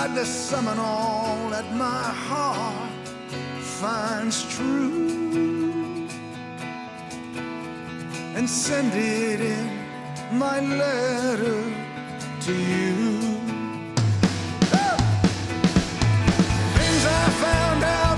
To summon all that my heart finds true and send it in my letter to you. Things I found out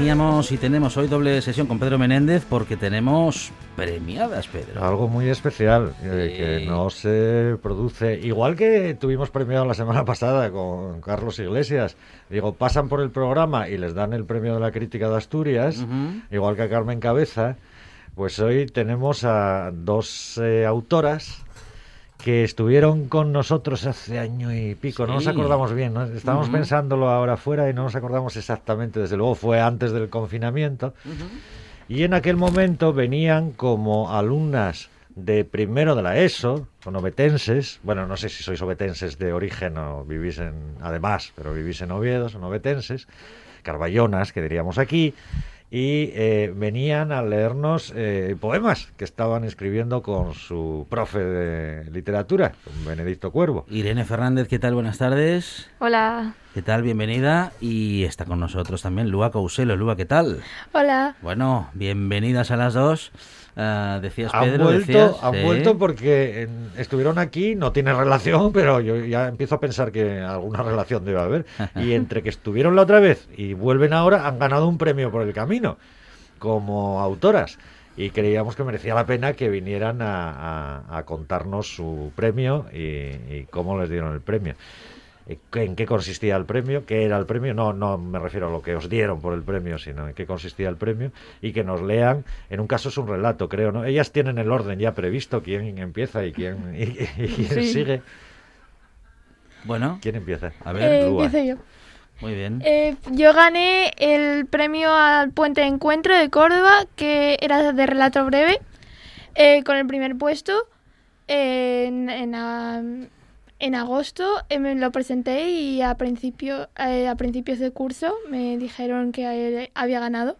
Teníamos y tenemos hoy doble sesión con Pedro Menéndez porque tenemos premiadas, Pedro. Algo muy especial eh, que no se produce. Igual que tuvimos premiado la semana pasada con Carlos Iglesias. Digo, pasan por el programa y les dan el premio de la crítica de Asturias, Ujú. igual que a Carmen Cabeza. Pues hoy tenemos a dos eh, autoras que estuvieron con nosotros hace año y pico. No nos acordamos bien, ¿no? Estábamos Ujú. pensándolo ahora fuera y no nos acordamos exactamente. Desde luego fue antes del confinamiento. Y en aquel momento venían como alumnas de primero de la ESO, son obetenses, bueno, no sé si sois obetenses de origen o vivís en, además, pero vivís en Oviedo, son obetenses, carballonas, que diríamos aquí, y eh, venían a leernos eh, poemas que estaban escribiendo con su profe de literatura, con Benedicto Cuervo. Irene Fernández, ¿qué tal? Buenas tardes. Hola. ¿Qué tal? Bienvenida. Y está con nosotros también Lua Couselo. Lua, ¿qué tal? Hola. Bueno, bienvenidas a las dos. Ah, decías, Han Pedro, vuelto, decías... han sí. vuelto porque en- estuvieron aquí, no tiene relación, pero yo ya empiezo a pensar que alguna relación debe haber. Y entre que estuvieron la otra vez y vuelven ahora, han ganado un premio por el camino, como autoras. Y creíamos que merecía la pena que vinieran a, a- a contarnos su premio y, y cómo les dieron el premio. Eh, ¿En qué consistía el premio? ¿Qué era el premio? No, no me refiero a lo que os dieron por el premio, sino en qué consistía el premio y que nos lean. En un caso es un relato, creo, ¿no? Ellas tienen el orden ya previsto, quién empieza y quién, y, y quién Sí. sigue. Bueno, ¿Quién empieza? a ver, Eh, empiezo yo. muy bien. Eh, yo gané el premio al Puente de Encuentro de Córdoba, que era de relato breve, eh, con el primer puesto. En, en, en agosto eh, me lo presenté y a, principio, eh, a principios de curso me dijeron que había ganado.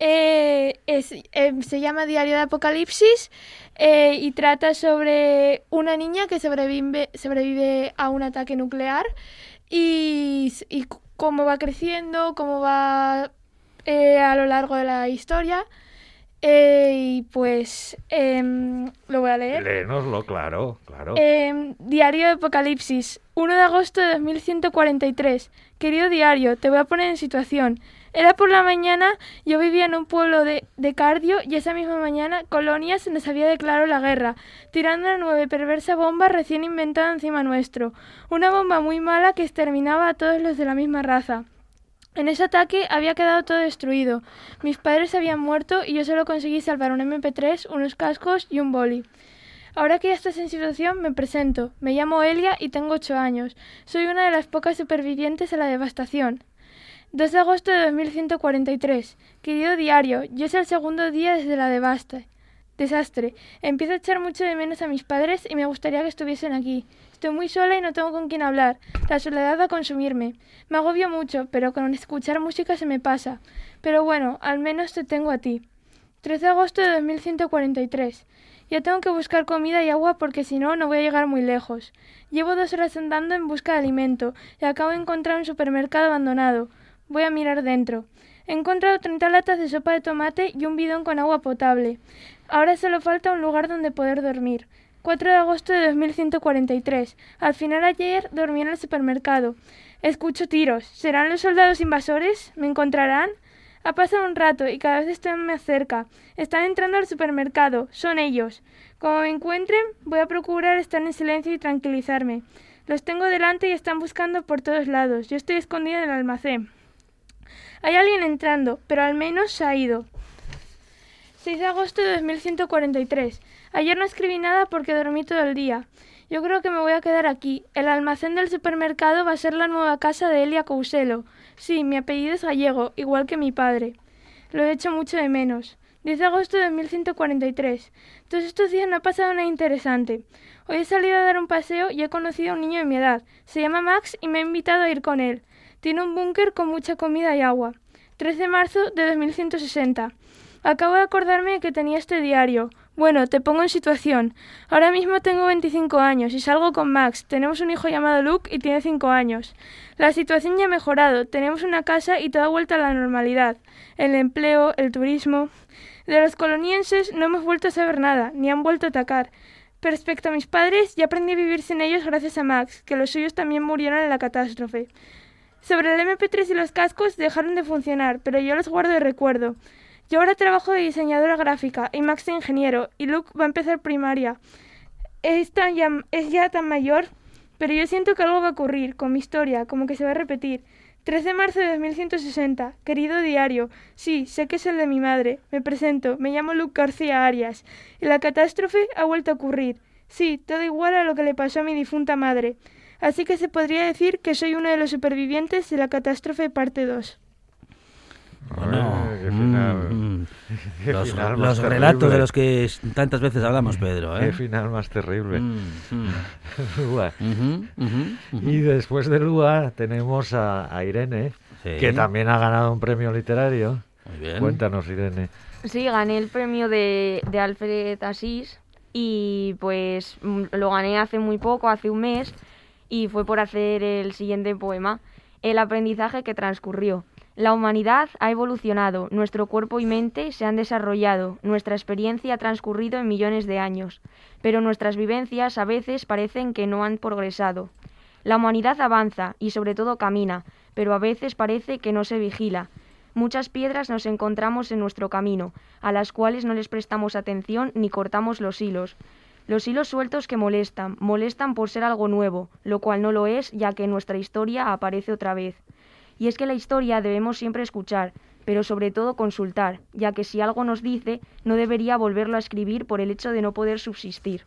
Eh, se llama Diario de Apocalipsis y trata sobre una niña que sobrevive, sobrevive a un ataque nuclear y, cómo va creciendo, cómo va a lo largo de la historia. Eh, y pues em, lo voy a leer. Léenoslo, claro, claro. Em, diario de Apocalipsis, 1 de agosto de 2143. Querido diario, te voy a poner en situación. Era por la mañana, yo vivía en un pueblo de, de Cardio y esa misma mañana Colonia se nos había declarado la guerra, tirando una nueva y perversa bomba recién inventada encima nuestro. Una bomba muy mala que exterminaba a todos los de la misma raza. En ese ataque había quedado todo destruido. Mis padres habían muerto y yo solo conseguí salvar un MP3, unos cascos y un boli. Ahora que ya estás en situación, me presento. Me llamo Elia y tengo 8 años. Soy una de las pocas supervivientes a la devastación. 2 de agosto de 2143. Querido diario, yo es el segundo día desde la devasta. Desastre. Empiezo a echar mucho de menos a mis padres y me gustaría que estuviesen aquí. Estoy muy sola y no tengo con quién hablar. La soledad va a consumirme. Me agobio mucho, pero con escuchar música se me pasa. Pero bueno, al menos te tengo a ti. 13 de agosto de 2143. Ya tengo que buscar comida y agua porque si no, no voy a llegar muy lejos. Llevo dos horas andando en busca de alimento y acabo de encontrar un supermercado abandonado. Voy a mirar dentro. He encontrado 30 latas de sopa de tomate y un bidón con agua potable. Ahora solo falta un lugar donde poder dormir. 4 de agosto de 2143. Al final ayer dormí en el supermercado. Escucho tiros. ¿Serán los soldados invasores? ¿Me encontrarán? Ha pasado un rato y cada vez estoy más cerca. Están entrando al supermercado. Son ellos. Como me encuentren, voy a procurar estar en silencio y tranquilizarme. Los tengo delante y están buscando por todos lados. Yo estoy escondida en el almacén. Hay alguien entrando, pero al menos se ha ido. 6 de agosto de 2143. Ayer no escribí nada porque dormí todo el día. Yo creo que me voy a quedar aquí. El almacén del supermercado va a ser la nueva casa de Elia Couselo. Sí, mi apellido es gallego, igual que mi padre. Lo he hecho mucho de menos. 10 de agosto de 1143. Todos estos días no ha pasado nada interesante. Hoy he salido a dar un paseo y he conocido a un niño de mi edad. Se llama Max y me ha invitado a ir con él. Tiene un búnker con mucha comida y agua. 3 de marzo de 2160. Acabo de acordarme de que tenía este diario. Bueno, te pongo en situación. Ahora mismo tengo 25 años y salgo con Max. Tenemos un hijo llamado Luke y tiene 5 años. La situación ya ha mejorado. Tenemos una casa y todo ha vuelto a la normalidad. El empleo, el turismo. De los colonienses no hemos vuelto a saber nada, ni han vuelto a atacar. Respecto a mis padres, ya aprendí a vivir sin ellos gracias a Max, que los suyos también murieron en la catástrofe. Sobre el MP3 y los cascos dejaron de funcionar, pero yo los guardo de recuerdo. Yo ahora trabajo de diseñadora gráfica y Max de ingeniero y Luke va a empezar primaria. Es, tan ya, es ya tan mayor, pero yo siento que algo va a ocurrir con mi historia, como que se va a repetir. 3 de marzo de 2160. Querido diario, sí, sé que es el de mi madre. Me presento, me llamo Luke García Arias. Y la catástrofe ha vuelto a ocurrir. Sí, todo igual a lo que le pasó a mi difunta madre. Así que se podría decir que soy uno de los supervivientes de la catástrofe parte 2. Bueno, Ay, qué final. mm, mm. Qué los, final los relatos de los que tantas veces hablamos, Pedro. ¿eh? Qué final más terrible. Mm, mm. Lua. Y después de Lua tenemos a, a Irene, Sí. que también ha ganado un premio literario. Muy bien. Cuéntanos, Irene. Sí, gané el premio de, de Alfred Asís y pues lo gané hace muy poco, hace un mes, y fue por hacer el siguiente poema, El aprendizaje que transcurrió. La humanidad ha evolucionado, nuestro cuerpo y mente se han desarrollado, nuestra experiencia ha transcurrido en millones de años, pero nuestras vivencias a veces parecen que no han progresado. La humanidad avanza y sobre todo camina, pero a veces parece que no se vigila. Muchas piedras nos encontramos en nuestro camino, a las cuales no les prestamos atención ni cortamos los hilos. Los hilos sueltos que molestan, molestan por ser algo nuevo, lo cual no lo es ya que nuestra historia aparece otra vez. Y es que la historia debemos siempre escuchar, pero sobre todo consultar, ya que si algo nos dice, no debería volverlo a escribir por el hecho de no poder subsistir.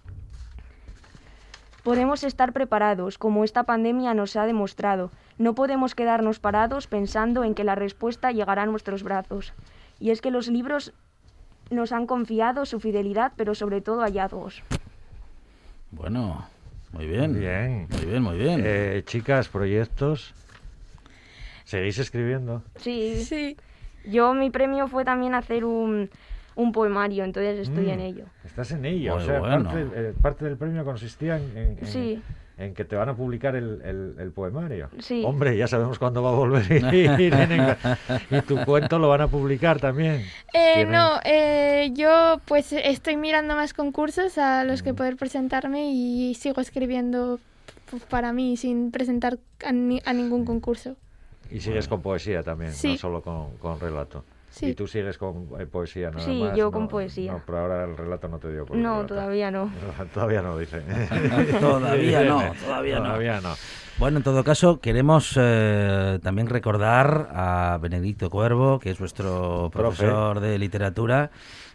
Podemos estar preparados, como esta pandemia nos ha demostrado. No podemos quedarnos parados pensando en que la respuesta llegará a nuestros brazos. Y es que los libros nos han confiado su fidelidad, pero sobre todo hallazgos. Bueno, muy bien. Bien. Muy bien, muy bien. Eh, chicas, proyectos. ¿Seguís escribiendo? Sí, Sí. yo mi premio fue también hacer un, un poemario, entonces estoy Mm, en ello. Estás en ello. Muy o sea, bueno. parte, eh, parte del premio consistía en, en- en- Sí. en que te van a publicar el, el- el poemario. Sí. Hombre, ya sabemos cuándo va a volver y tu cuento lo van a publicar también. Eh, no, eh, yo pues estoy mirando más concursos a los que poder presentarme y sigo escribiendo pues, para mí sin presentar a, ni- a ningún concurso. Y sigues con poesía también, no solo con, con relato. Sí. Y tú sigues con eh, poesía nada Sí, más. yo no- con poesía. No, pero ahora el relato no te dio por No, todavía no. todavía no, dice. Todavía no, todavía no. Todavía no. Bueno, en todo caso, queremos eh, también recordar a Benedicto Cuervo, que es nuestro Profe. profesor de literatura,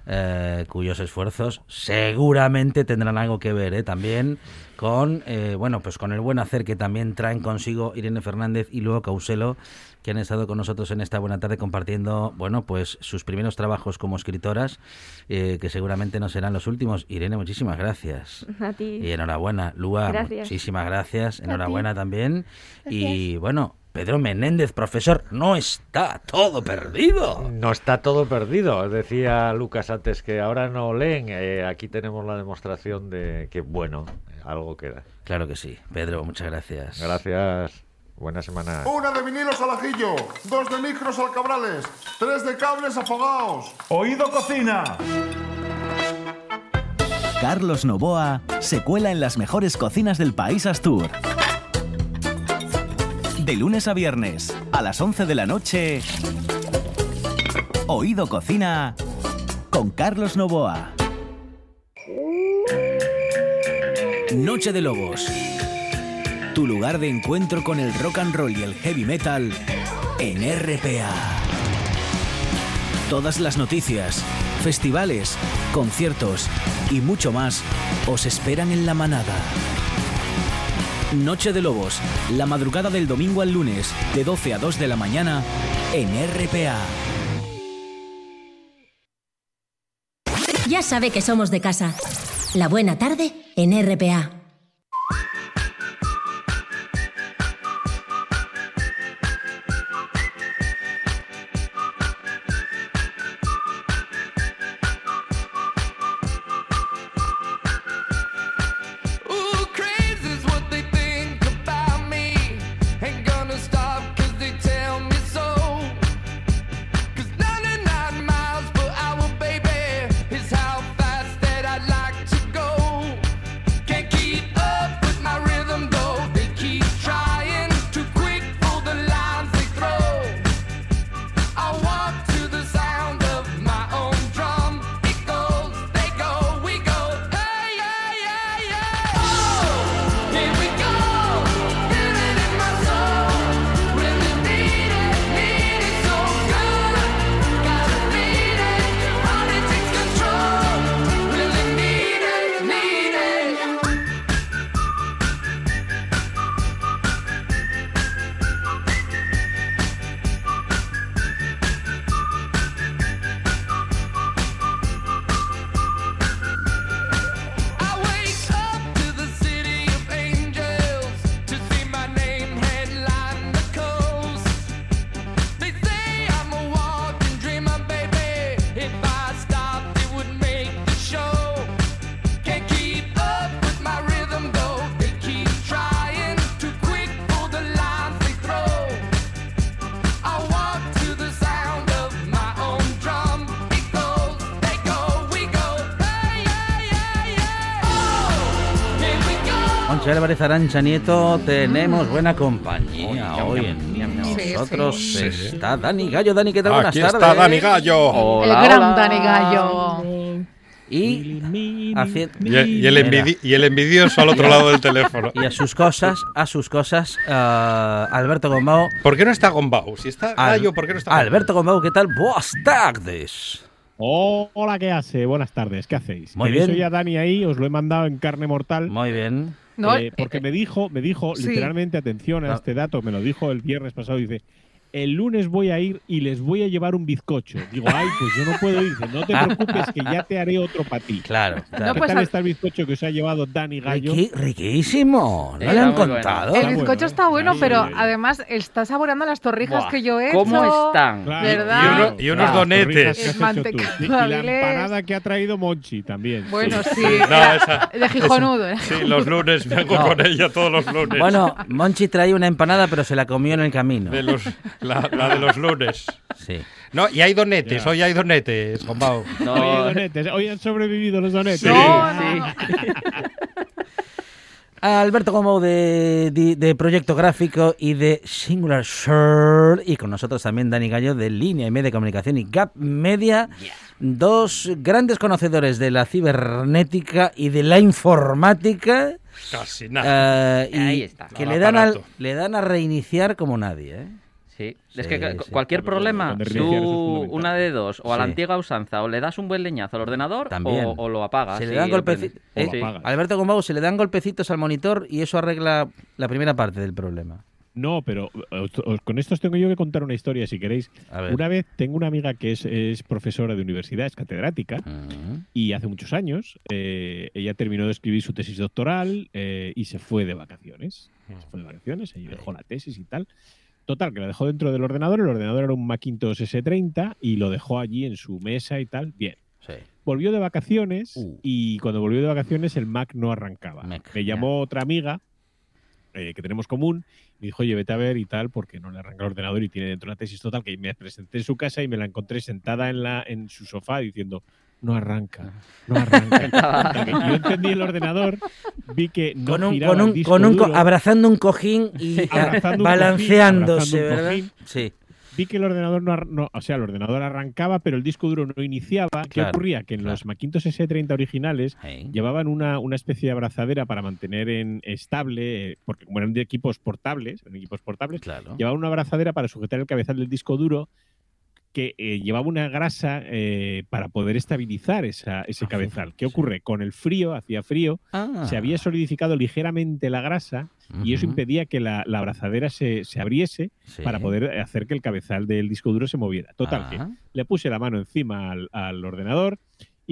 eh, cuyos esfuerzos seguramente tendrán algo que ver eh, también con eh, bueno pues con el buen hacer que también traen consigo Irene Fernández y luego Causelo que han estado con nosotros en esta buena tarde compartiendo bueno pues sus primeros trabajos como escritoras eh, que seguramente no serán los últimos Irene muchísimas gracias A ti. y enhorabuena, Lua, Gracias. muchísimas gracias. Enhorabuena también. Y bueno, Pedro Menéndez, profesor, no está todo perdido. No está todo perdido. Decía Lucas antes que ahora no leen. Eh, aquí tenemos la demostración de que, bueno, algo queda. Claro que sí. Pedro, muchas gracias. Gracias. Buena semana. Una de vinilos al ajillo, dos de micros al cabrales, tres de cables afogados. Oído cocina. Carlos Novoa se cuela en las mejores cocinas del país Astur. De lunes a viernes, a las 11 de la noche, Oído Cocina con Carlos Novoa. Noche de Lobos. Tu lugar de encuentro con el rock and roll y el heavy metal en RPA. Todas las noticias, festivales, conciertos y mucho más os esperan en la manada. Noche de Lobos, la madrugada del domingo al lunes, de 12 a 2 de la mañana, en RPA. Ya sabe que somos de casa. La buena tarde en RPA. Álvarez Arancha Nieto, tenemos buena compañía hoy en. Sí, nosotros. sí. Está Dani Gallo. Dani, ¿qué tal? Buenas Aquí tardes. está Dani Gallo. el gran Dani Gallo. Y, haci- Y, y el envidi- y el envidioso al otro lado del teléfono. y a sus cosas, a sus cosas, ah, Alberto Gombao. ¿Por qué no está Gombau? Si está Al- Gallo, ¿por qué no está Alberto Gombao, ¿qué tal? Buenas tardes. Hola, ¿qué hace? Buenas tardes, ¿qué hacéis? Muy bien. hoy a Dani ahí, os lo he mandado en carne mortal. Muy bien. No, eh, porque me dijo, me dijo sí. literalmente, atención a este dato, me lo dijo el viernes pasado, dice, el lunes voy a ir y les voy a llevar un bizcocho. Digo, ay, pues yo no puedo ir. No te preocupes que ya te haré otro para ti. Claro, ¿Qué pues tal al- está el bizcocho que os ha llevado Dani Gallo? Riqui- riquísimo. ¿No Está le han bueno. contado? el bizcocho ¿eh? está bueno, pero además está saboreando las torrijas Buah, que yo he ¿Cómo hecho. están? Claro, ¿Verdad? Y, uno- y unos donetes. Y, y la empanada que ha traído Monchi también. Bueno, sí. No, esa- de Gijonudo. era. Sí, los lunes vengo No. con ella todos los lunes. Bueno, Monchi traía una empanada, pero se la comió en el camino. De los, la, la de los lunes. Sí. No, y hay donetes, Ya. hoy hay donetes, Gombau. Oye, donetes, hoy han sobrevivido los donetes. Sí. No, no. Alberto Gombau de, de, de Proyecto Gráfico y de Singular Shirt. Y con nosotros también Dani Gallo de Línea y Media de Comunicación y Gap Media. Dos grandes conocedores de la cibernética y de la informática. Casi nada. eh, y Ahí está. Que le dan, al- aparato. le dan a reiniciar como nadie. ¿eh? Sí, Sí, es que sí. cualquier problema, tú una de dos, o a la Sí. antigua usanza, o le das un buen leñazo al ordenador, También. o, o lo apagas. Se le dan golpecitos. apagas. Alberto Gombau se le dan golpecitos al monitor y eso arregla la primera parte del problema. No, pero os- os- con esto os tengo yo que contar una historia, si queréis. A ver. Una vez tengo una amiga que es, es profesora de universidad, es catedrática, Mm. y hace muchos años eh, ella terminó de escribir su tesis doctoral eh, y se fue de vacaciones. Se fue de vacaciones, ella dejó la tesis y tal. Total, que la dejó dentro del ordenador. El ordenador era un Macintosh S30 y lo dejó allí en su mesa y tal. Bien. Sí. Volvió de vacaciones Uh. y cuando volvió de vacaciones el Mac no arrancaba. Mac, Me llamó otra amiga eh, que tenemos común me dijo, oye, vete a ver y tal, porque no le arranca el ordenador y tiene dentro una tesis total, que me presenté en su casa y me la encontré sentada en, la, en su sofá diciendo, no arranca. No arranca. Yo entendí el ordenador, vi que no Con un, giraba con el disco con un co- duro. abrazando un cojín y ah, un balanceándose, cojín, abrazando un ¿verdad? cojín. Sí. Vi que el ordenador no, no- o sea, el ordenador arrancaba, pero el disco duro no iniciaba. ¿Qué Claro, ocurría? Que en los Macintosh S30 originales llevaban una, una especie de abrazadera para mantener en estable, eh, porque como eran de equipos portables, eran equipos portables, Claro. llevaban una abrazadera para sujetar el cabezal del disco duro que eh, llevaba una grasa eh, para poder estabilizar esa, ese cabezal. ¿Qué ocurre? Con el frío, hacía frío, Ah. se había solidificado ligeramente la grasa y eso impedía que la, la abrazadera se, se abriese Sí. para poder hacer que el cabezal del disco duro se moviera. Total, que Ah. le puse la mano encima al, al ordenador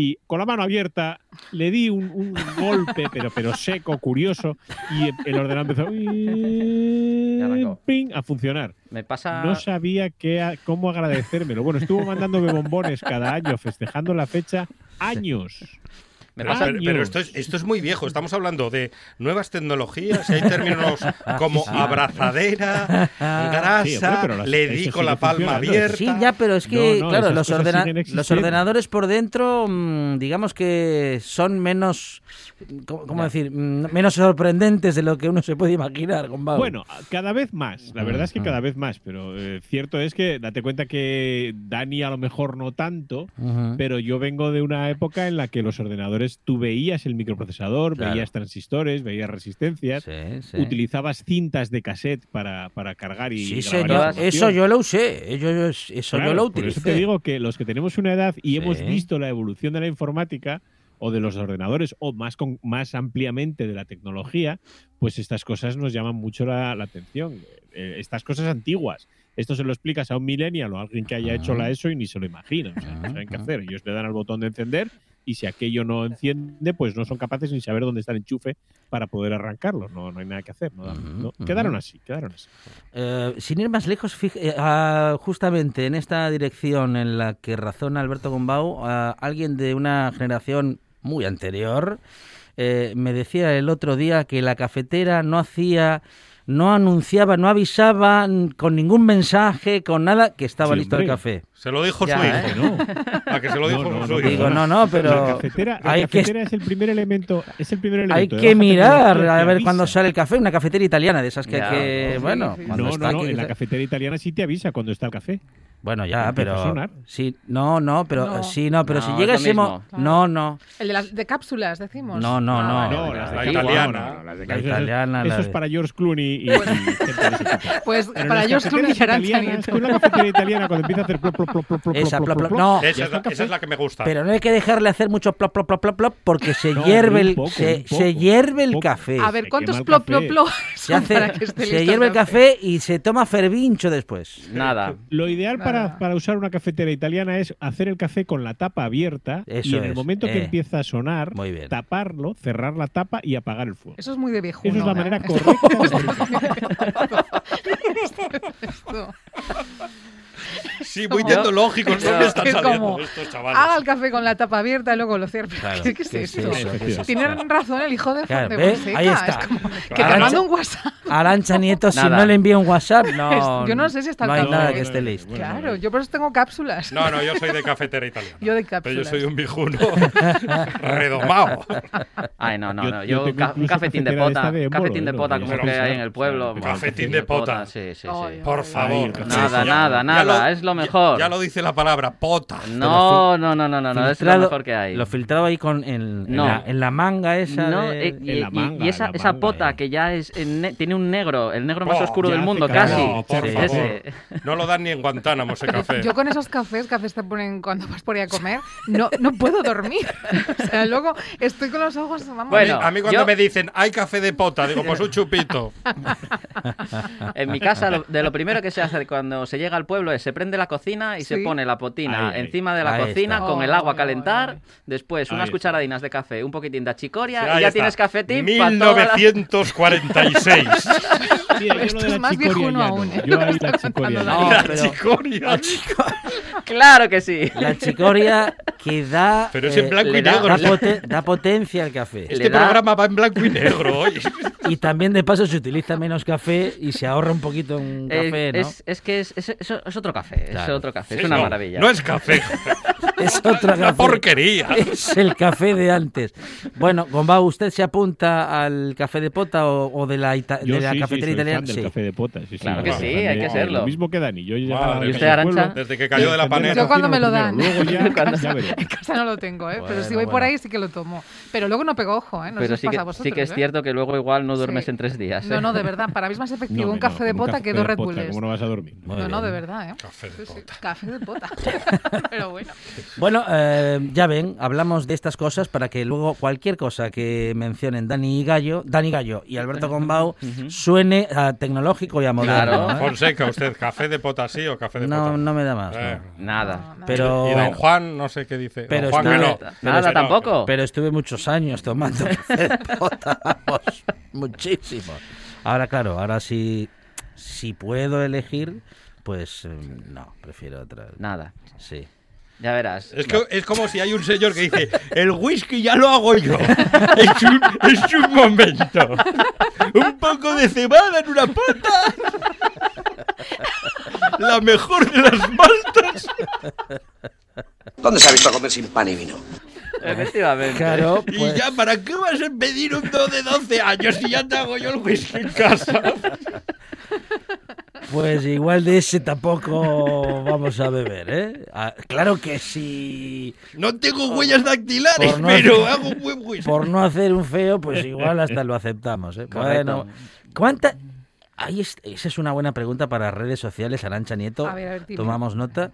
y con la mano abierta le di un, un golpe, pero, pero seco, curioso, y el, ordenador empezó ping, a funcionar. Me pasa. No sabía qué cómo agradecérmelo. Bueno, estuvo mandándome bombones cada año, festejando la fecha años. Me Pero, pasa- pero- pero esto, es, esto es muy viejo. Estamos hablando de nuevas tecnologías hay términos como abrazadera, grasa, Sí, hombre, pero las- le di con la palma abierta. Sí, ya, pero es que, No, no, claro, los, ordena- los ordenadores por dentro, mm, digamos que son menos, ¿cómo, cómo decir? Mm, Menos sorprendentes de lo que uno se puede imaginar, Gombao. Bueno, cada vez más. La verdad es que Ujú. cada vez más. Pero eh, cierto es que date cuenta que Dani a lo mejor no tanto, pero yo vengo de una época en la que los ordenadores tú veías el microprocesador, Claro. veías transistores, veías resistencias, Sí, sí. utilizabas cintas de cassette para, para cargar y Sí, señor. Eso yo lo usé. Yo, yo- eso Claro, yo lo Por eso utilicé. te digo que los que tenemos una edad y Sí. hemos visto la evolución de la informática o de los ordenadores o más, con, más ampliamente de la tecnología, pues estas cosas nos llaman mucho la, la atención. Eh, estas cosas antiguas. Esto se lo explicas a un millennial o a alguien que haya hecho la ESO y ni se lo imagina. O sea, no saben qué hacer. Ellos le dan al botón de encender y si aquello no enciende, pues no son capaces ni saber dónde está el enchufe para poder arrancarlo. No, no hay nada que hacer. no dan- no. Quedaron así, quedaron así. Eh, sin ir más lejos, eh, ah, justamente en esta dirección en la que razona Alberto Gombau, ah, alguien de una generación muy anterior eh, me decía el otro día que la cafetera no hacía, no anunciaba, no avisaba con ningún mensaje, con nada, que estaba Sí, listo el café. Se lo dijo Ya, su ¿eh? hijo. A que se lo dijo No, no, su no, hijo. Digo, no, no, pero la cafetera, la hay que cafetera es el primer elemento. Es el primer elemento Hay que baja mirar a que ver cuando sale el café, una cafetera italiana de esas que, Ya, que, sí, bueno, sí, sí. cuando No, está no, no. aquí- En la cafetera italiana sí te avisa cuando está el café. Bueno, ya, pero sí, no, no, pero No. sí, no, pero No, si es llega lo ese mo- mismo. Claro. no, no, El de las de cápsulas, decimos. no, no, Ah, no, No, las de italiana. no, no, las de La Eso es- italiana, la Eso es para George Clooney y. Pues para George Clooney y Nieto. con una cafetera italiana cuando empieza a hacer plop, plop, plop, plop, plop, Esa, plop, plop, no. Esa, es la, el café. esa es la que me gusta. pero no hay que dejarle hacer mucho plop, plop, plop, plop, plop, porque se No, hierve el, poco, se, un poco, se hierve el café. A ver, ¿cuántos plop, plop, plop se, hace, para que esté se hierve el café y se toma fervincho después. Nada. Lo ideal Nada. para, para usar una cafetera italiana es hacer el café con la tapa abierta y Eso en el es, momento eh. que empieza a sonar, Muy bien. taparlo, cerrar la tapa y apagar el fuego. Eso es muy de viejo. Esa es la manera correcta Sí, muy tecnológicos. ¿Dónde están Es saliendo estos chavales? Haga el café con la tapa abierta y luego lo cierra. Claro, ¿Qué, qué es ¿qué es esto? eso? ¿Qué es eso? Tiene razón el hijo de, Claro, de. Fonseca. Ahí está. Es como que Claro. te manda un WhatsApp. Arancha Nieto, si Nada. no le envía un WhatsApp, no. Yo no sé si está No hay nada que esté listo. Claro, yo por eso tengo cápsulas. No, no, yo soy de cafetera italiana. Yo de Pero cápsulas. yo soy un viejuno redomado. Ay, no, no, no. yo Yo, tengo ca- un cafetín de pota. de Un cafetín de pota ¿no? como Pero que hay en el pueblo. Cafetín de pota. Sí, sí, sí. Por favor. Nada, nada, nada. Es lo mejor. Ya, ya lo dice la palabra pota. No, no, no, no, no, no. Es lo Filtrado- mejor que hay. Lo filtrado ahí con en, en No. la, en la manga esa. No, de- eh, y, En la y- manga, y esa, en la esa manga, pota eh. que ya es en ne- tiene un negro, el negro más Oh, oscuro del mundo, casi. No, por Sí, favor. ese. No lo dan ni en Guantánamo ese café. Yo con esos cafés que a veces te ponen cuando vas por ahí a comer, no, no puedo dormir. O sea, luego estoy con los ojos, vamos. A mí- Bueno, a mí cuando yo- me dicen hay café de pota, digo, pues un chupito. En mi casa, lo- de lo primero que se hace cuando se llega al pueblo es se prende la cocina y se Sí. pone la potina Ahí, ahí. encima de la Ahí cocina está. con el agua a calentar, después Ahí unas está. cucharadinas de café, un poquitín de achicoria Sí, y ya está. tienes cafetín para toda la... 1946. Mira, yo Esto es más chicoria ya aún. ¿eh? Yo ahí la chicoria No. La pero- chicoria. Claro que sí. La chicoria que da, Pero es en eh, blanco y le da- negro. da pote- da potencia al café. Este programa va en blanco y negro hoy. Y también de paso se utiliza menos café y se ahorra un poquito en Eh, café, ¿no? es, es que es, es- es- es otro café, es Claro. otro café, Sí, es una no, maravilla. no es café. Es café. porquería. Es el café de antes. Bueno, Gombao, ¿usted se apunta al café de pota o, o de la, ita- Yo de la sí, sí, cafetería soy italiana? fan del Sí. café de pota. Sí, sí, Claro que sí, hay de- que serlo. Lo mismo que Dani. Yo llegaba Madre a mía. mi ¿Y usted, pueblo, Desde que cayó de la panera. Yo cuando me lo dan. Luego ya, Cuando- ya veré. En casa no lo tengo, ¿eh? pero Bueno, si voy por bueno. ahí sí que lo tomo. Pero luego no pego ojo, ¿eh? No Pero sí que, a sí vosotros, que es ¿eh? cierto que luego igual no duermes Sí. en tres días. No, ¿eh? no, de verdad. Para mí es más efectivo un café de pota que dos Red Bulls. ¿Cómo no vas a dormir? Muy No, no, de verdad, ¿eh? Café de Sí, sí, pota. Café de pota. Pero bueno. Bueno, eh, ya ven, hablamos de estas cosas para que luego cualquier cosa que mencionen Dani Gallo, Dani Gallo y Alberto Gombao suene a tecnológico y a moderno. Claro. ¿eh? Fonseca, ¿usted café de pota sí o café de No, pota? no me da más. Eh. no. Nada. Pero, Y don Juan, no sé qué dice. pero don Juan, que estuve- no. pero Nada estuve- tampoco. Pero estuve muchos años tomando café de pota, vamos, muchísimo. Ahora, claro, ahora sí, si puedo elegir, pues eh, no, prefiero otra. Nada. Sí. Ya verás. Es, que, es como si hay un señor que dice, el whisky ya lo hago yo. Es un, es un momento. Un poco de cebada en una pota. La mejor de las maltas. ¿Dónde se ha visto comer sin pan y vino? Efectivamente. Claro, Y pues, ya, ¿para qué vas a pedir un do de 12 años si ya te hago yo el whisky en casa? pues igual de ese tampoco vamos a beber, ¿eh? Ah, claro que sí. No tengo huellas dactilares, no pero hacer- hago un buen whisky. Por no hacer un feo, pues igual hasta lo aceptamos, ¿eh? Correcto. Bueno, ¿cuánta... Ahí es- esa es una buena pregunta para redes sociales, Arancha Nieto. A ver, a ver. Tomamos nota.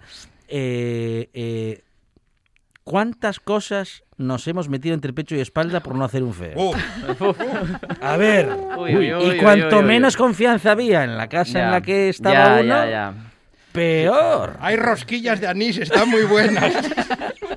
Eh, eh, ¿Cuántas cosas nos hemos metido entre pecho y espalda por no hacer un feo? A ver, Uy, uy, uy, y cuanto uy, uy. menos confianza había en la casa en Ya. la que estaba Ya, uno, ya, ya. peor. hay rosquillas de anís, están muy buenas.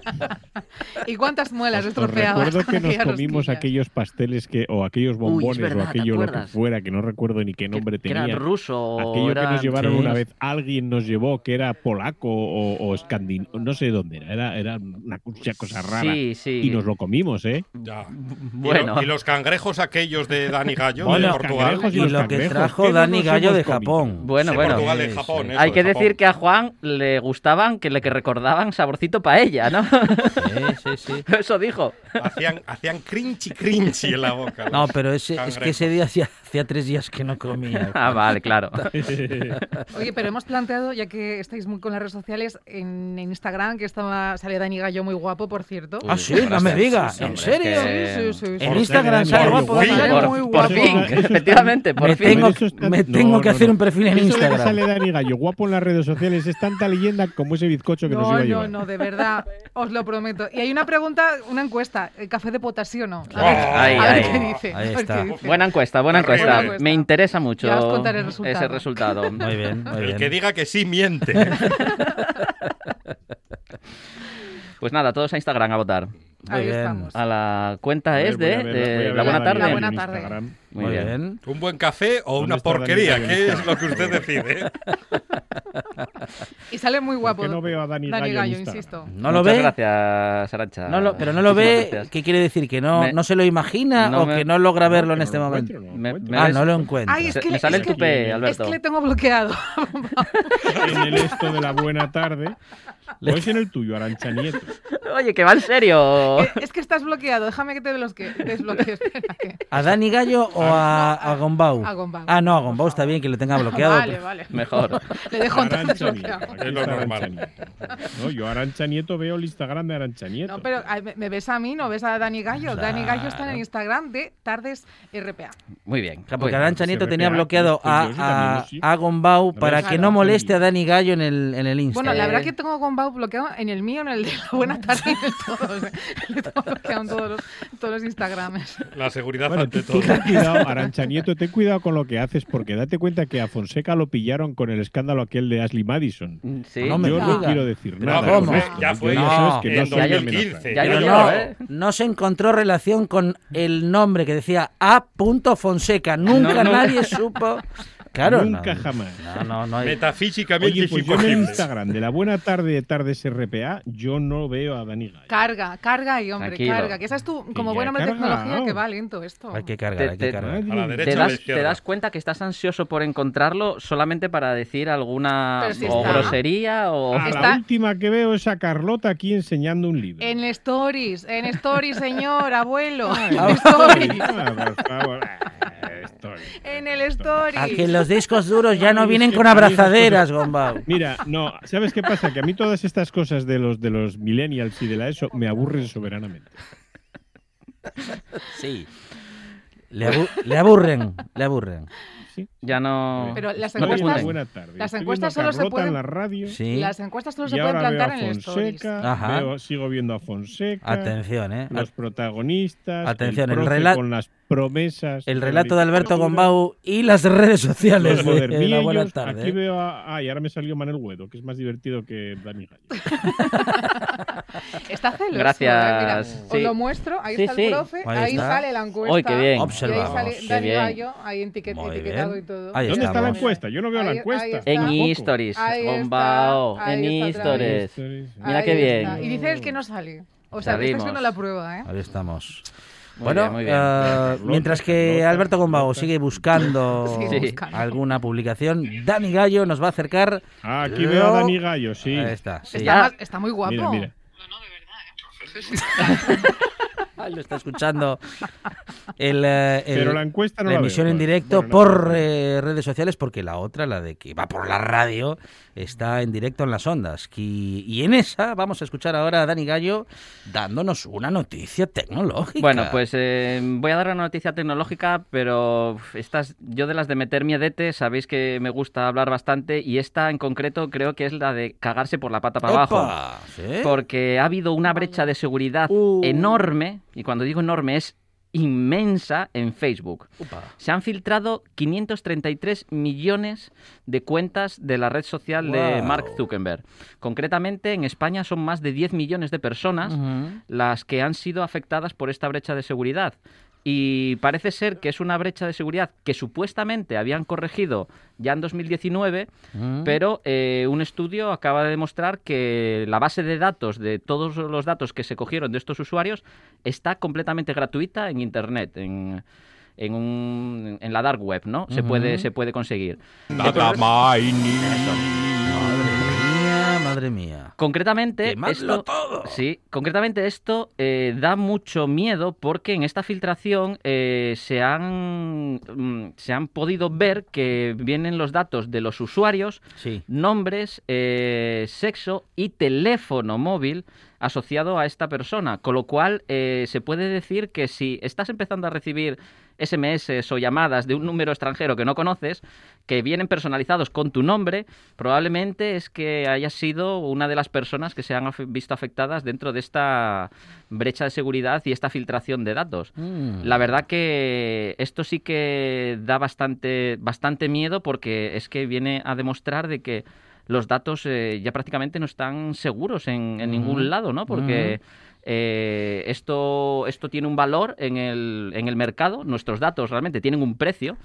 ¿Y cuántas muelas estropeadas? recuerdo que nos comimos rosquillas? aquellos pasteles que o aquellos bombones verdad, o ¿te aquello lo que fuera que no recuerdo ni qué nombre que tenía. eran ruso o Aquello que nos llevaron sí. una vez, alguien nos llevó que era polaco o, o escandin- no sé dónde era, era, era una cosa cosa rara. Sí, sí. Y nos lo comimos, ¿eh? Ya. Bueno. Y, lo- y los cangrejos aquellos de Dani Gallo, Bueno, de Portugal. Y lo que trajo ¿qué no Dani Gallo de comido? Japón. Bueno, Sí, bueno. Portugal Sí, y Japón, sí. eso, Hay de que Japón. decir que a Juan le gustaban, que le que recordaban saborcito paella, ¿no? Sí, sí, sí. Eso dijo. Hacían, hacían crinchi crinchi en la boca. No, pero ese, es que ese día hacía, hacía tres días que no comía. Ah, vale, claro. Oye, pero hemos planteado, ya que estáis muy con las redes sociales, en, en Instagram, que estaba sale Dani Gallo muy guapo, por cierto. Ah, sí, no me diga, sí, ¿en hombre, serio? que- Sí, sí, sí, sí. En Por Instagram sale guapo. Muy Por guapo. fin, efectivamente, por Me fin. tengo, Pero eso es tan- me no, tengo que no, hacer no. un perfil en Instagram. sale Dani Gallo guapo en las redes sociales es tanta leyenda como ese bizcocho que nos iba No, a no, llevar. no, de verdad, os lo prometo. Y hay una pregunta, una encuesta, ¿el café de pota sí o no? A ver, Ahí, a ver ahí. qué dice. Ahí a ver está. qué dice. Buena encuesta, buena encuesta. Buena Me interesa mucho Ya os contaré el resultado. ese resultado. Muy bien, muy El bien. que diga que sí miente. Pues nada, todos a Instagram a votar. Muy Ahí bien. estamos. A la cuenta es de, ver- de voy a ver La Buena Dani Tarde. La Buena en Tarde. Muy Muy bien. bien. ¿Un buen café o ¿Dónde una Dani porquería? ¿Qué es lo que usted decide? Y sale muy guapo. ¿Por qué no veo a Dani Gallo en Gallo, insisto. ¿No lo Muchas ve? gracias, Arancha. No lo, pero no lo Muchísimas ve, gracias. ¿qué quiere decir? ¿Que no, Me- no se lo imagina no o me- que no logra verlo en este momento? encuentro, no lo Me- encuentro. me Ah, ves- no lo encuentro. Ay, es Se- que, me le- sale es el que- tupé, Es Alberto. que le tengo bloqueado. en el esto de la buena tarde. Es en el tuyo, Arancha Nieto. Oye, que va en serio. Eh, es que estás bloqueado, déjame que te desbloquee. desbloquee que- ¿A Dani Gallo o a, a Gombau? a Gombau. Ah, no, a Gombau está bien que lo tenga bloqueado. Vale, vale. Mejor. Le dejo entonces Arancha Nieto. bloqueado. Es lo normal. Arancha Nieto. No, yo Arancha Nieto veo el Instagram de Arancha Nieto. No, pero me, me ves a mí, no ves a Dani Gallo. Dani Gallo está en Claro. el Instagram de Tardes RPA. Muy bien. Claro, porque. Arancha Nieto se tenía bloqueado pues a, a, a Gombau para Claro, que no moleste a. Dani Gallo en el, en el Insta. Bueno, la Eh. verdad que tengo Gombau bloqueado en el mío, en el de la buena tarde, en el todos. eh. Le tengo bloqueado en todos los, todos los Instagrames. La seguridad Bueno, ante tú, todo. ten cuidado, Arancha Nieto, ten cuidado con lo que haces porque date cuenta que a Fonseca lo pillaron con el escándalo aquel de Ashley Madison. Sí. No me Yo no quiero decir Pero nada. Ya yo fue ya que en no soy 2015. amenazante. Ya no, ¿eh? no se encontró relación con el nombre que decía A. Fonseca. Nunca No, no. nadie supo. Claro, Nunca no. jamás. No, no, no hay- Metafísicamente Oye, es pues yo en. Instagram de la buena tarde de tardes RPA, yo no veo a Dani Gallo. Carga, carga y hombre, Tranquilo. carga. Que sabes tú, como ya buen hombre de carga, tecnología, ¿no? que va lento esto. Hay que cargar, Te- hay que te- cargar. te das, te das cuenta que estás ansioso por encontrarlo solamente para decir alguna si o grosería o... A la última que veo es a Carlota aquí enseñando un libro. En stories, en stories, señor, abuelo. Ay, En stories. ah, por favor. Story. En el story. A que los discos duros ya no vienen con abrazaderas, Gombao. Mira, no, ¿sabes qué pasa? Que a mí todas estas cosas de los de los millennials y de la ESO me aburren soberanamente. Sí. Le, abu- le aburren, le aburren. Ya no... Pero las encuestas. Buena tarde. las encuestas solo se pueden en la radio. Sí. Las encuestas solo Y se pueden plantar en el stories. Ajá. veo- sigo viendo a Fonseca. Atención, ¿eh? Los protagonistas. Atención, el profe rela- con las promesas. El relato de Alberto. Gombau y las redes sociales de, Joder, de la buena tarde. Aquí ¿eh? veo a. Ay, ahora me salió Manuel Guedo, que es más divertido que Dani Gallo. Está celoso. Gracias. Mira, sí. Os lo muestro. Ahí Sí, está sí. el profe. Ahí Ahí, está. sale la encuesta. Uy, qué bien. Y ahí Observamos. sale Dani. Gallo, ahí Muy etiquetado bien. Y todo. Ahí ¿Dónde está la encuesta? Yo no veo la encuesta. En Tampoco. Stories, Ahí está, Gombao, ahí en está otra vez. Stories. Mira Ahí qué bien. Y dice el que no sale. O sea, que está Salimos. haciendo la prueba, ¿eh? Ahí estamos. Muy bueno, bien, muy bien. eh, mientras que Alberto Carlota. sigue buscando alguna publicación, Dani Gallo nos va a acercar. Ah, aquí veo a Dani Gallo, sí. Ahí está. sí. Está, muy guapo. Mira, mira. Ahí lo está escuchando. El, eh, el- Pero la encuesta no la emisión veo, en directo Bueno, no por eh, redes sociales, porque la otra, la de que va por la radio, está en directo en las ondas. Y, y en esa vamos a escuchar ahora a Dani Gallo dándonos una noticia tecnológica. Bueno, pues eh, voy a dar una noticia tecnológica, pero estas, yo de las de meter miedete, sabéis que me gusta hablar bastante, y esta en concreto creo que es la de cagarse por la pata para abajo. ¿Sí? Porque ha habido una brecha de seguridad Uh. enorme, y cuando digo enorme es inmensa en Facebook. Se han filtrado 533 millones de cuentas de la red social de. Mark Zuckerberg. Concretamente, en España son más de 10 millones de personas las que han sido afectadas por esta brecha de seguridad. Y parece ser que es una brecha de seguridad que supuestamente habían corregido ya en 2019, Mm. pero eh, un estudio acaba de demostrar que la base de datos de todos los datos que se cogieron de estos usuarios está completamente gratuita en Internet, en, en, un- en la dark web, ¿no? Se, puede, se puede conseguir. Data mining. Madre mía. Concretamente, Quemadlo esto, todo. sí, concretamente esto eh, da mucho miedo porque en esta filtración eh, se, han, mm, se han podido ver que vienen los datos de los usuarios, Sí. nombres, eh, sexo y teléfono móvil asociado a esta persona, con lo cual se puede decir que si estás empezando a recibir SMS o llamadas de un número extranjero que no conoces, que vienen personalizados con tu nombre, probablemente es que hayas sido una de las personas que se han visto afectadas dentro de esta brecha de seguridad y esta filtración de datos. Mm. La verdad que esto sí que da bastante, bastante miedo porque es que viene a demostrar de que los datos eh, ya prácticamente no están seguros en, en ningún lado, ¿no? Porque eh, esto, esto tiene un valor en el, en el mercado, nuestros datos realmente tienen un precio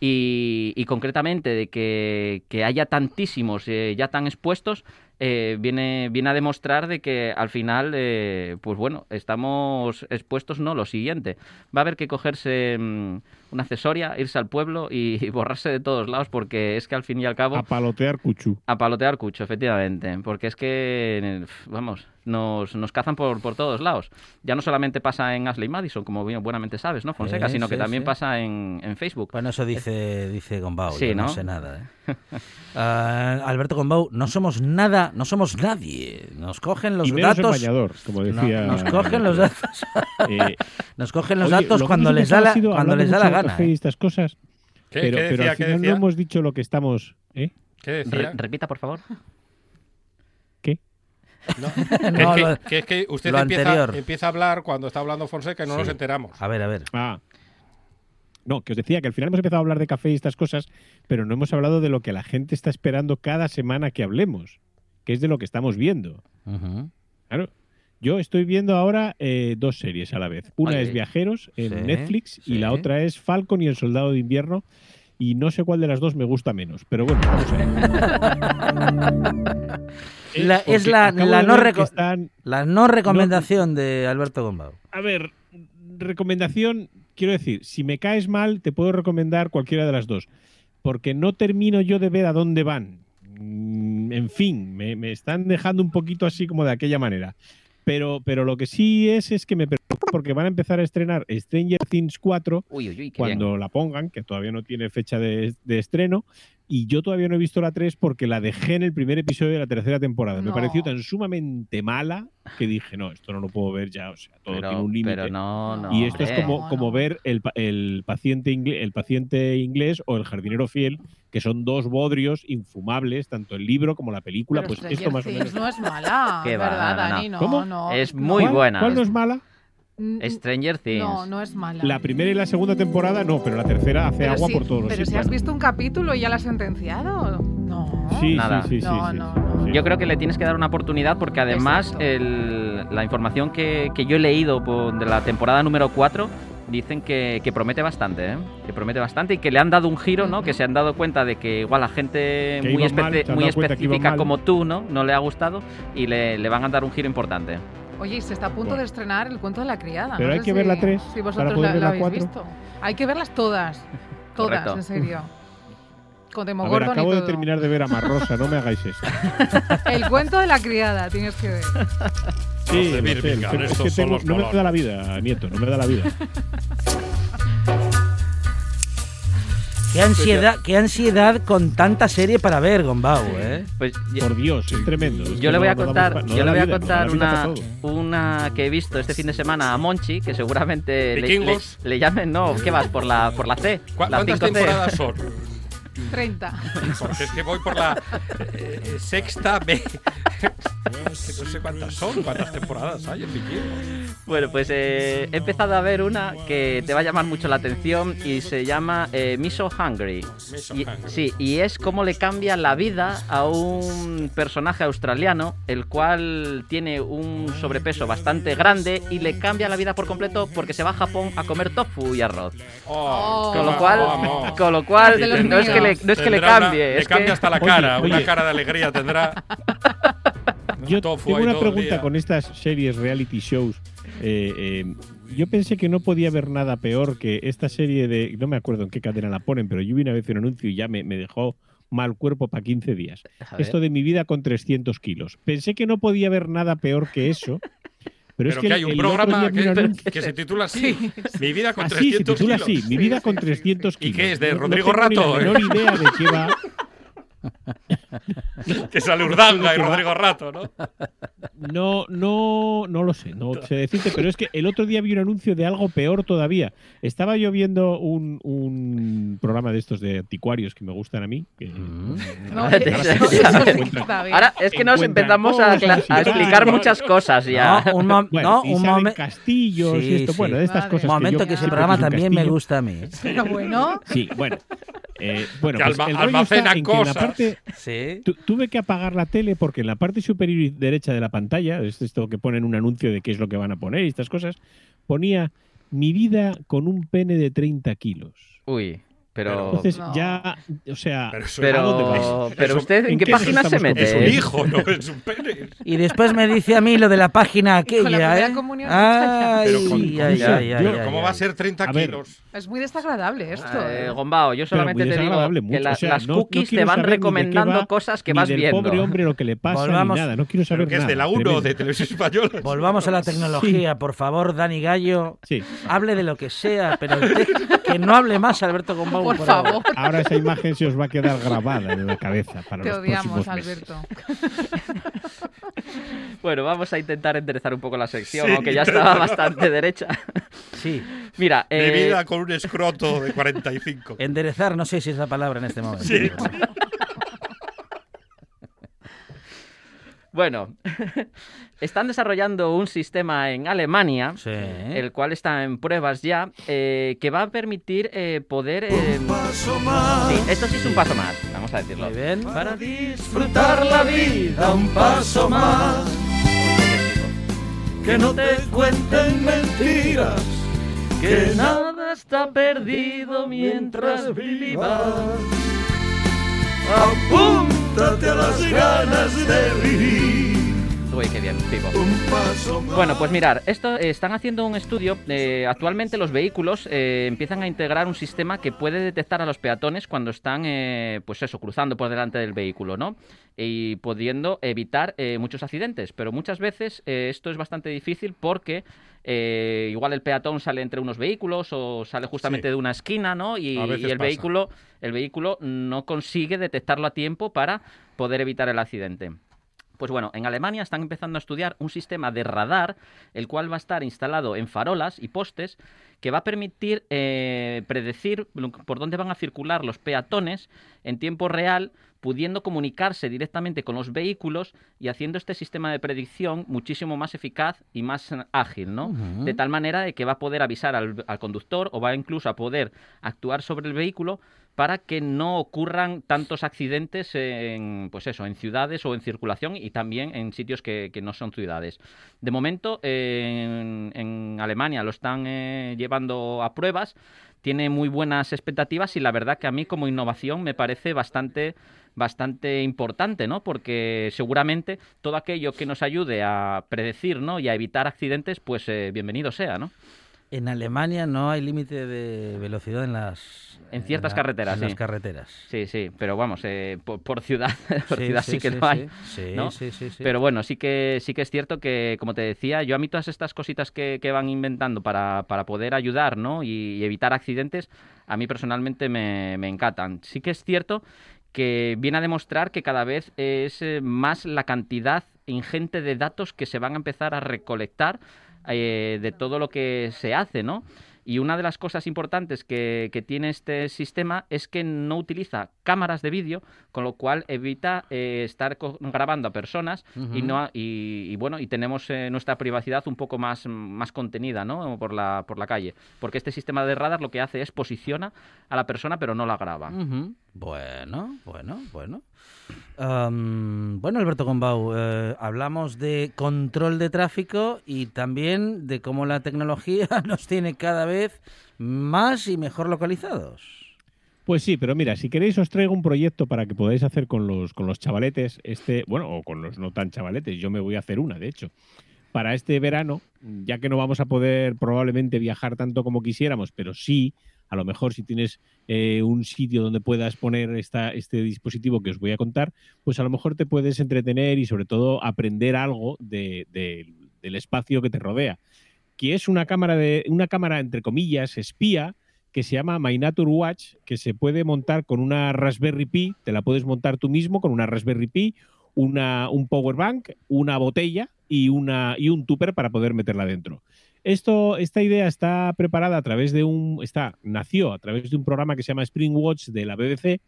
y, y concretamente de que, que haya tantísimos eh, ya tan expuestos eh, viene, viene a demostrar de que al final, eh, pues bueno, estamos expuestos, no, lo siguiente. Va a haber que cogerse mm, una accesoria, irse al pueblo y, borrarse de todos lados porque es que al fin y al cabo... A palotear cuchú. A palotear cucho, efectivamente. Porque es que, vamos, nos, nos cazan por, por todos lados. Ya no solamente pasa en Ashley Madison, como bien buenamente sabes, ¿no, Fonseca? Sí, sino que sí, también sí. pasa en, en Facebook. Bueno, eso dice, dice Gombau. Sí, yo no, ¿no? sé nada. ¿eh? Ah, Alberto Gombau, no somos nada, no somos nadie. Nos cogen los Y menos en datos. bañador, como No, decía. nos cogen los datos. Eh, nos cogen los oye, datos lo cuando les da la, cuando les da la gana. y ¿eh? estas cosas. ¿Qué- pero, qué pero al final decía? no hemos dicho lo que estamos. ¿eh? ¿Qué decía? Re- repita, por favor. ¿Qué? No, No, que, es lo- que, que es que usted empieza, a hablar cuando está hablando Fonseca y no Sí. nos enteramos. A ver, a ver. Ah. No, que os decía que al final hemos empezado a hablar de café y estas cosas, pero no hemos hablado de lo que la gente está esperando cada semana que hablemos, que es de lo que estamos viendo. Claro. Yo estoy viendo ahora eh, dos series a la vez. Una Oye. es Viajeros en Sí, Netflix sí. y la otra es Falcon y el Soldado de Invierno. y no sé cuál de las dos me gusta menos. Pero bueno, vamos a ver. La- es no están- la no recomendación de Alberto Gombao. A ver, recomendación, quiero decir, si me caes mal, te puedo recomendar cualquiera de las dos. Porque no termino yo de ver a dónde van. Mm, En fin, me, me están dejando un poquito así como de aquella manera. Pero, pero lo que sí es es que me preocupa porque van a empezar a estrenar Stranger Things 4 Uy, uy, uy, qué cuando bien. la pongan, que todavía no tiene fecha de, de estreno. Y yo todavía no he visto la 3 porque la dejé en el primer episodio de la tercera temporada. Me pareció tan sumamente mala que dije, no, esto no lo puedo ver ya. O sea, todo Pero- tiene un límite. pero no, no, y esto es como, como ver el, pa- el paciente ingle- el paciente inglés o el jardinero fiel, que son dos bodrios infumables, tanto el libro como la película. Pero pues esto más o menos. no es mala, Qué ¿verdad, no, no, Dani? no. No, ¿Cómo? no. Es muy ¿Cuál- buena. ¿Cuál no es mala? Stranger Things. No, no es mala. La primera y la segunda temporada no, pero la tercera hace Pero agua si- por todos los Pero si has visto un capítulo y ya la has sentenciado. No. Sí, Nada. sí, sí, sí, No, sí, no, sí, no. sí. Yo creo que le tienes que dar una oportunidad porque además el- la información que, que yo he leído por- de la temporada número 4 dicen que, que promete bastante, ¿eh? que promete bastante y que le han dado un giro, ¿no? Que se han dado cuenta de que igual a gente Que muy, iban mal, muy específica como tú, ¿no? No le ha gustado y le, le van a dar un giro importante. Oye, y se está a punto Bueno. de estrenar el cuento de la criada. Pero no hay sé que ver la si- tres Si para vosotros poder la, ver la la habéis cuatro. visto. Hay que verlas todas. Todas, Correcto. en serio. Con A ver, Demogorgon y acabo de todo. terminar de ver a Marrosa, no me hagáis esto. El cuento de la criada, tienes que ver. Sí, lo sé, es que tengo- no me da la vida, nieto, no me da la vida. Qué ansiedad, qué ansiedad con tanta serie para ver, Gombao, ¿eh? Pues Por Dios, es tremendo. Es Yo le voy a contar, no yo le voy a vida, contar una, que he visto este fin de semana a Monchi, que seguramente le, le, le llamen, no, ¿qué vas? Por la, por la C. ¿Cu- la ¿Cuántas 5C. temporadas son? 30. Porque es que voy por la eh, sexta B. no sé cuántas son, cuántas temporadas hay en Vikingos. Bueno, pues eh, he empezado a ver una que te va a llamar mucho la atención y se llama eh, Miso Hungry. Miso Y- Hungry. sí, y es cómo le cambia la vida a un personaje australiano, el cual tiene un sobrepeso bastante grande y le cambia la vida por completo porque se va a Japón a comer tofu y arroz. Oh, Con lo cual, vamos. con lo cual no es que le, no es que le Tendrá una- cambie, le es cambia que hasta la Oye, cara, una oye. cara de alegría tendrá. Yo Tofu tengo una pregunta con estas series reality shows. Eh, eh, yo pensé que no podía haber nada peor que esta serie de. No me acuerdo en qué cadena la ponen, pero yo vi una vez un anuncio y ya me, me dejó mal cuerpo para 15 días. Esto de mi vida con 300 kilos. Pensé que no podía haber nada peor que eso. Pero, es que, hay un programa un que, se titula así. Mi vida con Así 300 se titula kilos. así, mi vida con 300 ¿Y kilos. qué es, de No- no Rodrigo tengo ni la Rato, eh? menor idea de qué va. Que sale Urdanga y Que Rodrigo Rato, ¿no? No, no, no lo sé, no sé decirte, pero es que el otro día vi un anuncio de algo peor todavía. Estaba yo viendo un, un programa de estos de anticuarios que me gustan a mí. que- No, Ahora sí que bien. Ahora es que nos empezamos a, a explicar muchas cosas ya. No, un, Bueno, no, un momento. castillos y esto, bueno, de estas Madre. cosas. Un momento yo que ese programa también me castillo. gusta a mí. Pero bueno. Sí, bueno. Eh, bueno, Que pues alma- el rollo está en que la cosas. parte, Sí. Tu- tuve que apagar la tele porque en la parte superior y derecha de la pantalla, es esto que ponen un anuncio de qué es lo que van a poner y estas cosas, ponía mi vida con un pene de 30 kilos. Uy, pero... Entonces No. ya, o sea, Pero Pero, pero usted en ¿en qué qué página se mete? Es un Eh, hijo, no es un pene. Y después me dice a mí lo de la página Con la aquella, primera ¿eh? comunión Ay, Pero con- ay, con- ay, yo- ay, yo- ay, ¿Cómo ay. va a ser 30 A ver. kilos? Es muy desagradable esto. Eh, ¿eh? Gombao, yo solamente te digo que mucho, la- o sea, las no- no cookies te van recomendando va, cosas que vas del viendo. pobre hombre lo que le pasa Volvamos- ni nada, no quiero saber que es nada. de la 1 tremendo. de Televisión Española. Volvamos a la tecnología, por favor, Dani Gallo. Sí. Hable de lo que sea, pero usted que no hable más, Alberto Por ahora. favor. Ahora esa imagen se os va a quedar grabada en la cabeza para Te los odiamos, próximos meses. Alberto. Bueno, vamos a intentar enderezar un poco la sección, Sí, aunque ya estaba bastante derecha. Sí, Mira, Mi eh, vida con un escroto de 45. enderezar, no sé si es la palabra en este momento. Sí. Bueno, están desarrollando un sistema en Alemania, Sí. el cual está en pruebas ya, eh, que va a permitir eh, poder... eh, sí, esto sí es un paso más, vamos a decirlo. Muy bien. Para Disfrutar la vida un paso más. Que no te cuenten mentiras. Que nada está perdido mientras vivas. Apúntate a las ganas de vivir. Uy, qué bien. Bueno, pues mirar, esto eh, están haciendo un estudio. eh, actualmente los vehículos eh, empiezan a integrar un sistema que puede detectar a los peatones cuando están, pues eso, cruzando por delante del vehículo, ¿no? Y pudiendo evitar muchos accidentes. Pero muchas veces esto es bastante difícil porque igual el peatón sale entre unos vehículos o sale justamente Sí. de una esquina, ¿no? Y, el pasa. vehículo, el vehículo no consigue detectarlo a tiempo para poder evitar el accidente. Pues bueno, en Alemania están empezando a estudiar un sistema de radar, el cual va a estar instalado en farolas y postes, que va a permitir eh, predecir por dónde van a circular los peatones en tiempo real, pudiendo comunicarse directamente con los vehículos y haciendo este sistema de predicción muchísimo más eficaz y más ágil, ¿no? De tal manera de que va a poder avisar al, al conductor o va incluso a poder actuar sobre el vehículo para que no ocurran tantos accidentes en, pues eso, en ciudades o en circulación y también en sitios que, no son ciudades. De momento, en, en Alemania lo están eh, llevando a pruebas, tiene muy buenas expectativas y la verdad que a mí como innovación me parece bastante bastante importante, ¿no? Porque seguramente todo aquello que nos ayude a predecir, ¿no? Y a evitar accidentes, pues eh, bienvenido sea, ¿no? En Alemania no hay límite de velocidad en las En ciertas la- carreteras, en sí. las carreteras. Sí, sí, pero vamos, eh, por, por ciudad, por Sí, ciudad sí, sí, que no hay, sí. Sí, ¿no? Pero bueno, sí que sí que es cierto que, como te decía, yo a mí todas estas cositas que, que van inventando para, para poder ayudar, ¿no? Y, y evitar accidentes, a mí personalmente me, me encantan. Sí que es cierto que viene a demostrar que cada vez es eh, más la cantidad ingente de datos que se van a empezar a recolectar eh, de todo lo que se hace, ¿no? Y una de las cosas importantes que, que tiene este sistema es que no utiliza cámaras de vídeo, con lo cual evita eh, estar grabando a personas y no y, y bueno y tenemos eh, nuestra privacidad un poco más, más contenida, ¿no? Por la por la calle, porque este sistema de radar lo que hace es posiciona a la persona pero no la graba. Ujú. Bueno, bueno, bueno. Bueno, Alberto Gombau, eh, hablamos de control de tráfico y también de cómo la tecnología nos tiene cada vez más y mejor localizados. Pues sí, pero mira, si queréis os traigo un proyecto para que podáis hacer con los, con los chavaletes, este, bueno, o con los no tan chavaletes, yo me voy a hacer una, de hecho. Para este verano, ya que no vamos a poder probablemente viajar tanto como quisiéramos, pero sí, a lo mejor si tienes eh, un sitio donde puedas poner esta, este dispositivo que os voy a contar, pues a lo mejor te puedes entretener y sobre todo aprender algo de- de- del espacio que te rodea. Que es una cámara de, una cámara, entre comillas, espía, que se llama My Nature Watch, que se puede montar con una Raspberry Pi, te la puedes montar tú mismo con una Raspberry Pi, una, un power bank, una botella y, una, y un tupper para poder meterla dentro. Esto, esta idea está preparada a través de un, está, nació a través de un programa que se llama Spring Watch de la BBC,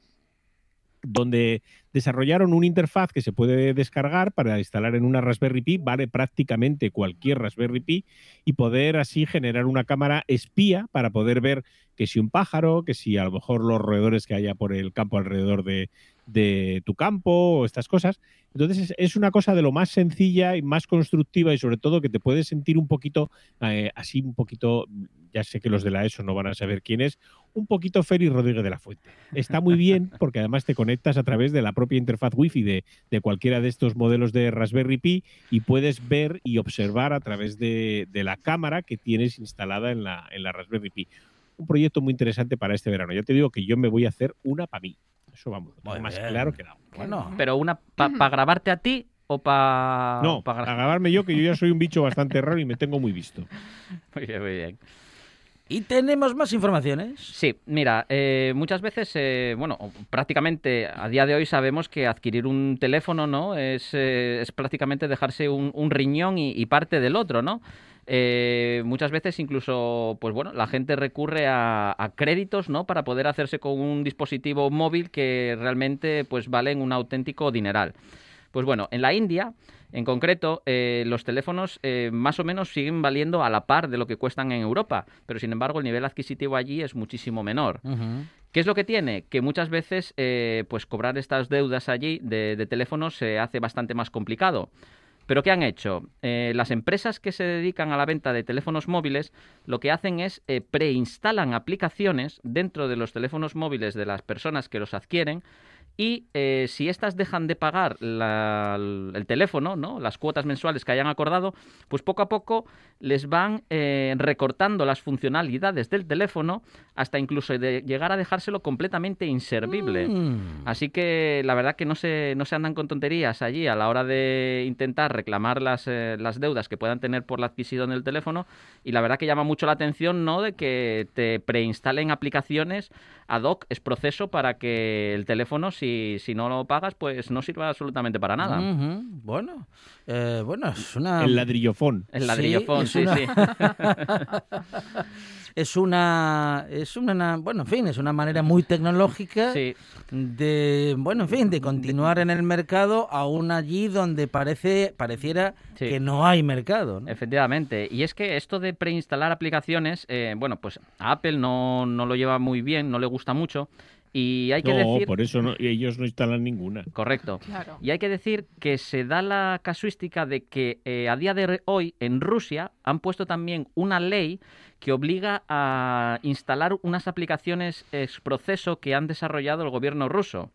donde desarrollaron una interfaz que se puede descargar para instalar en una Raspberry Pi, vale prácticamente cualquier Raspberry Pi, y poder así generar una cámara espía para poder ver que si un pájaro, que si a lo mejor los roedores que haya por el campo alrededor de, de tu campo o estas cosas. Entonces es, una cosa de lo más sencilla y más constructiva y sobre todo que te puedes sentir un poquito, eh, así un poquito, ya sé que los de la ESO no van a saber quién es, un poquito Félix Rodríguez de la Fuente. Está muy bien porque además te conectas a través de la propia interfaz Wi-Fi de, de cualquiera de estos modelos de Raspberry Pi y puedes ver y observar a través de, de la cámara que tienes instalada en la, en la Raspberry Pi. Un proyecto muy interesante para este verano. Ya te digo que yo me voy a hacer una para mí. Eso vamos, más bien. claro que nada. Bueno, Pero una para grabarte a ti o para No, para grabarme yo, que yo ya soy un bicho bastante raro y me tengo muy visto. Muy bien, muy bien. ¿Y tenemos más informaciones? Sí, mira, eh, muchas veces, eh, bueno, prácticamente a día de hoy sabemos que adquirir un teléfono, ¿no? Es, eh, es prácticamente dejarse un, riñón y, y parte del otro, ¿no? Eh, muchas veces incluso, pues bueno, la gente recurre a, a créditos, ¿no? Para poder hacerse con un dispositivo móvil que realmente, pues valen un auténtico dineral. Pues bueno, en la India, en concreto, eh, los teléfonos eh, más o menos siguen valiendo a la par de lo que cuestan en Europa, pero sin embargo el nivel adquisitivo allí es muchísimo menor. ¿Qué es lo que tiene? Que muchas veces, eh, pues cobrar estas deudas allí de, de teléfonos se hace bastante más complicado. Pero ¿qué han hecho? Eh, las empresas que se dedican a la venta de teléfonos móviles lo que hacen es eh, preinstalan aplicaciones dentro de los teléfonos móviles de las personas que los adquieren y eh, si éstas dejan de pagar la- el teléfono, ¿no? las cuotas mensuales que hayan acordado, pues poco a poco les van eh, recortando las funcionalidades del teléfono hasta incluso de llegar a dejárselo completamente inservible. Mm. Así que la verdad que no se, no se andan con tonterías allí a la hora de intentar reclamar las, eh, las deudas que puedan tener por la adquisición del teléfono y la verdad que llama mucho la atención no de que te preinstalen aplicaciones ad hoc, es proceso para que el teléfono, si, si no lo pagas, pues no sirva absolutamente para nada. Bueno, eh, bueno, es una... El ladrillofón. El ladrillofón, sí, es sí. es una, es una, bueno, en fin, es una manera muy tecnológica de, bueno, en fin, de continuar en el mercado aún allí donde parece, pareciera Sí. que no hay mercado. ¿no? Efectivamente. Y es que esto de preinstalar aplicaciones, eh, bueno, pues a Apple no, no lo lleva muy bien, no le gusta mucho. Y hay que no, decir... por eso no- ellos no instalan ninguna. Correcto. Claro. Y hay que decir que se da la casuística de que eh, a día de hoy en Rusia han puesto también una ley que obliga a instalar unas aplicaciones ex proceso que han desarrollado el gobierno ruso.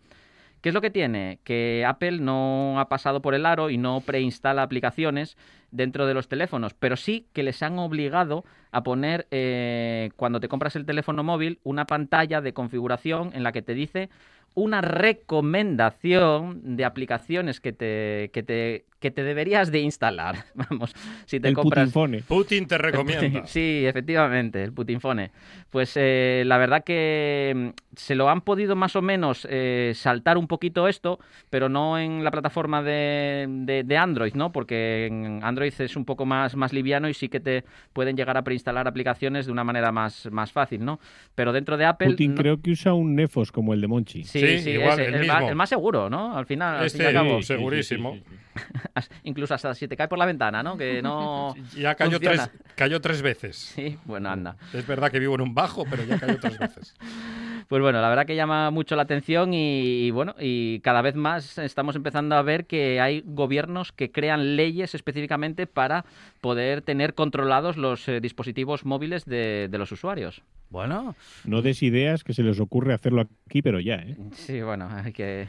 ¿Qué es lo que tiene? Que Apple no ha pasado por el aro y no preinstala aplicaciones dentro de los teléfonos, pero sí que les han obligado a poner, eh, cuando te compras el teléfono móvil, una pantalla de configuración en la que te dice una recomendación de aplicaciones que te, que te, que te deberías de instalar. Vamos, si te El compras... Putinfone. Putin te recomienda. Sí, efectivamente, el Putinfone. Pues eh, la verdad que mm, se lo han podido más o menos eh, saltar un poquito esto, pero no en la plataforma de, de- de Android, ¿no? Porque en Android es un poco más, más liviano y sí que te pueden llegar a preinstalar aplicaciones de una manera más, más fácil, ¿no? Pero dentro de Apple... Putin no- creo que usa un Nefos como el de Monchi. Sí, sí, ese, el, más, el más seguro, ¿no? Al final, al fin y Este, al cabo. segurísimo. Incluso hasta si te cae por la ventana, ¿no? Que no. Ya cayó funciona. tres, cayó tres veces. Sí, bueno, anda. Es verdad que vivo en un bajo, pero ya cayó tres veces. Pues bueno, la verdad que llama mucho la atención y, y bueno, y cada vez más estamos empezando a ver que hay gobiernos que crean leyes específicamente para poder tener controlados los eh, dispositivos móviles de, de los usuarios. Bueno. No des ideas que se les ocurre hacerlo aquí, pero ya, ¿eh? Sí, bueno, hay que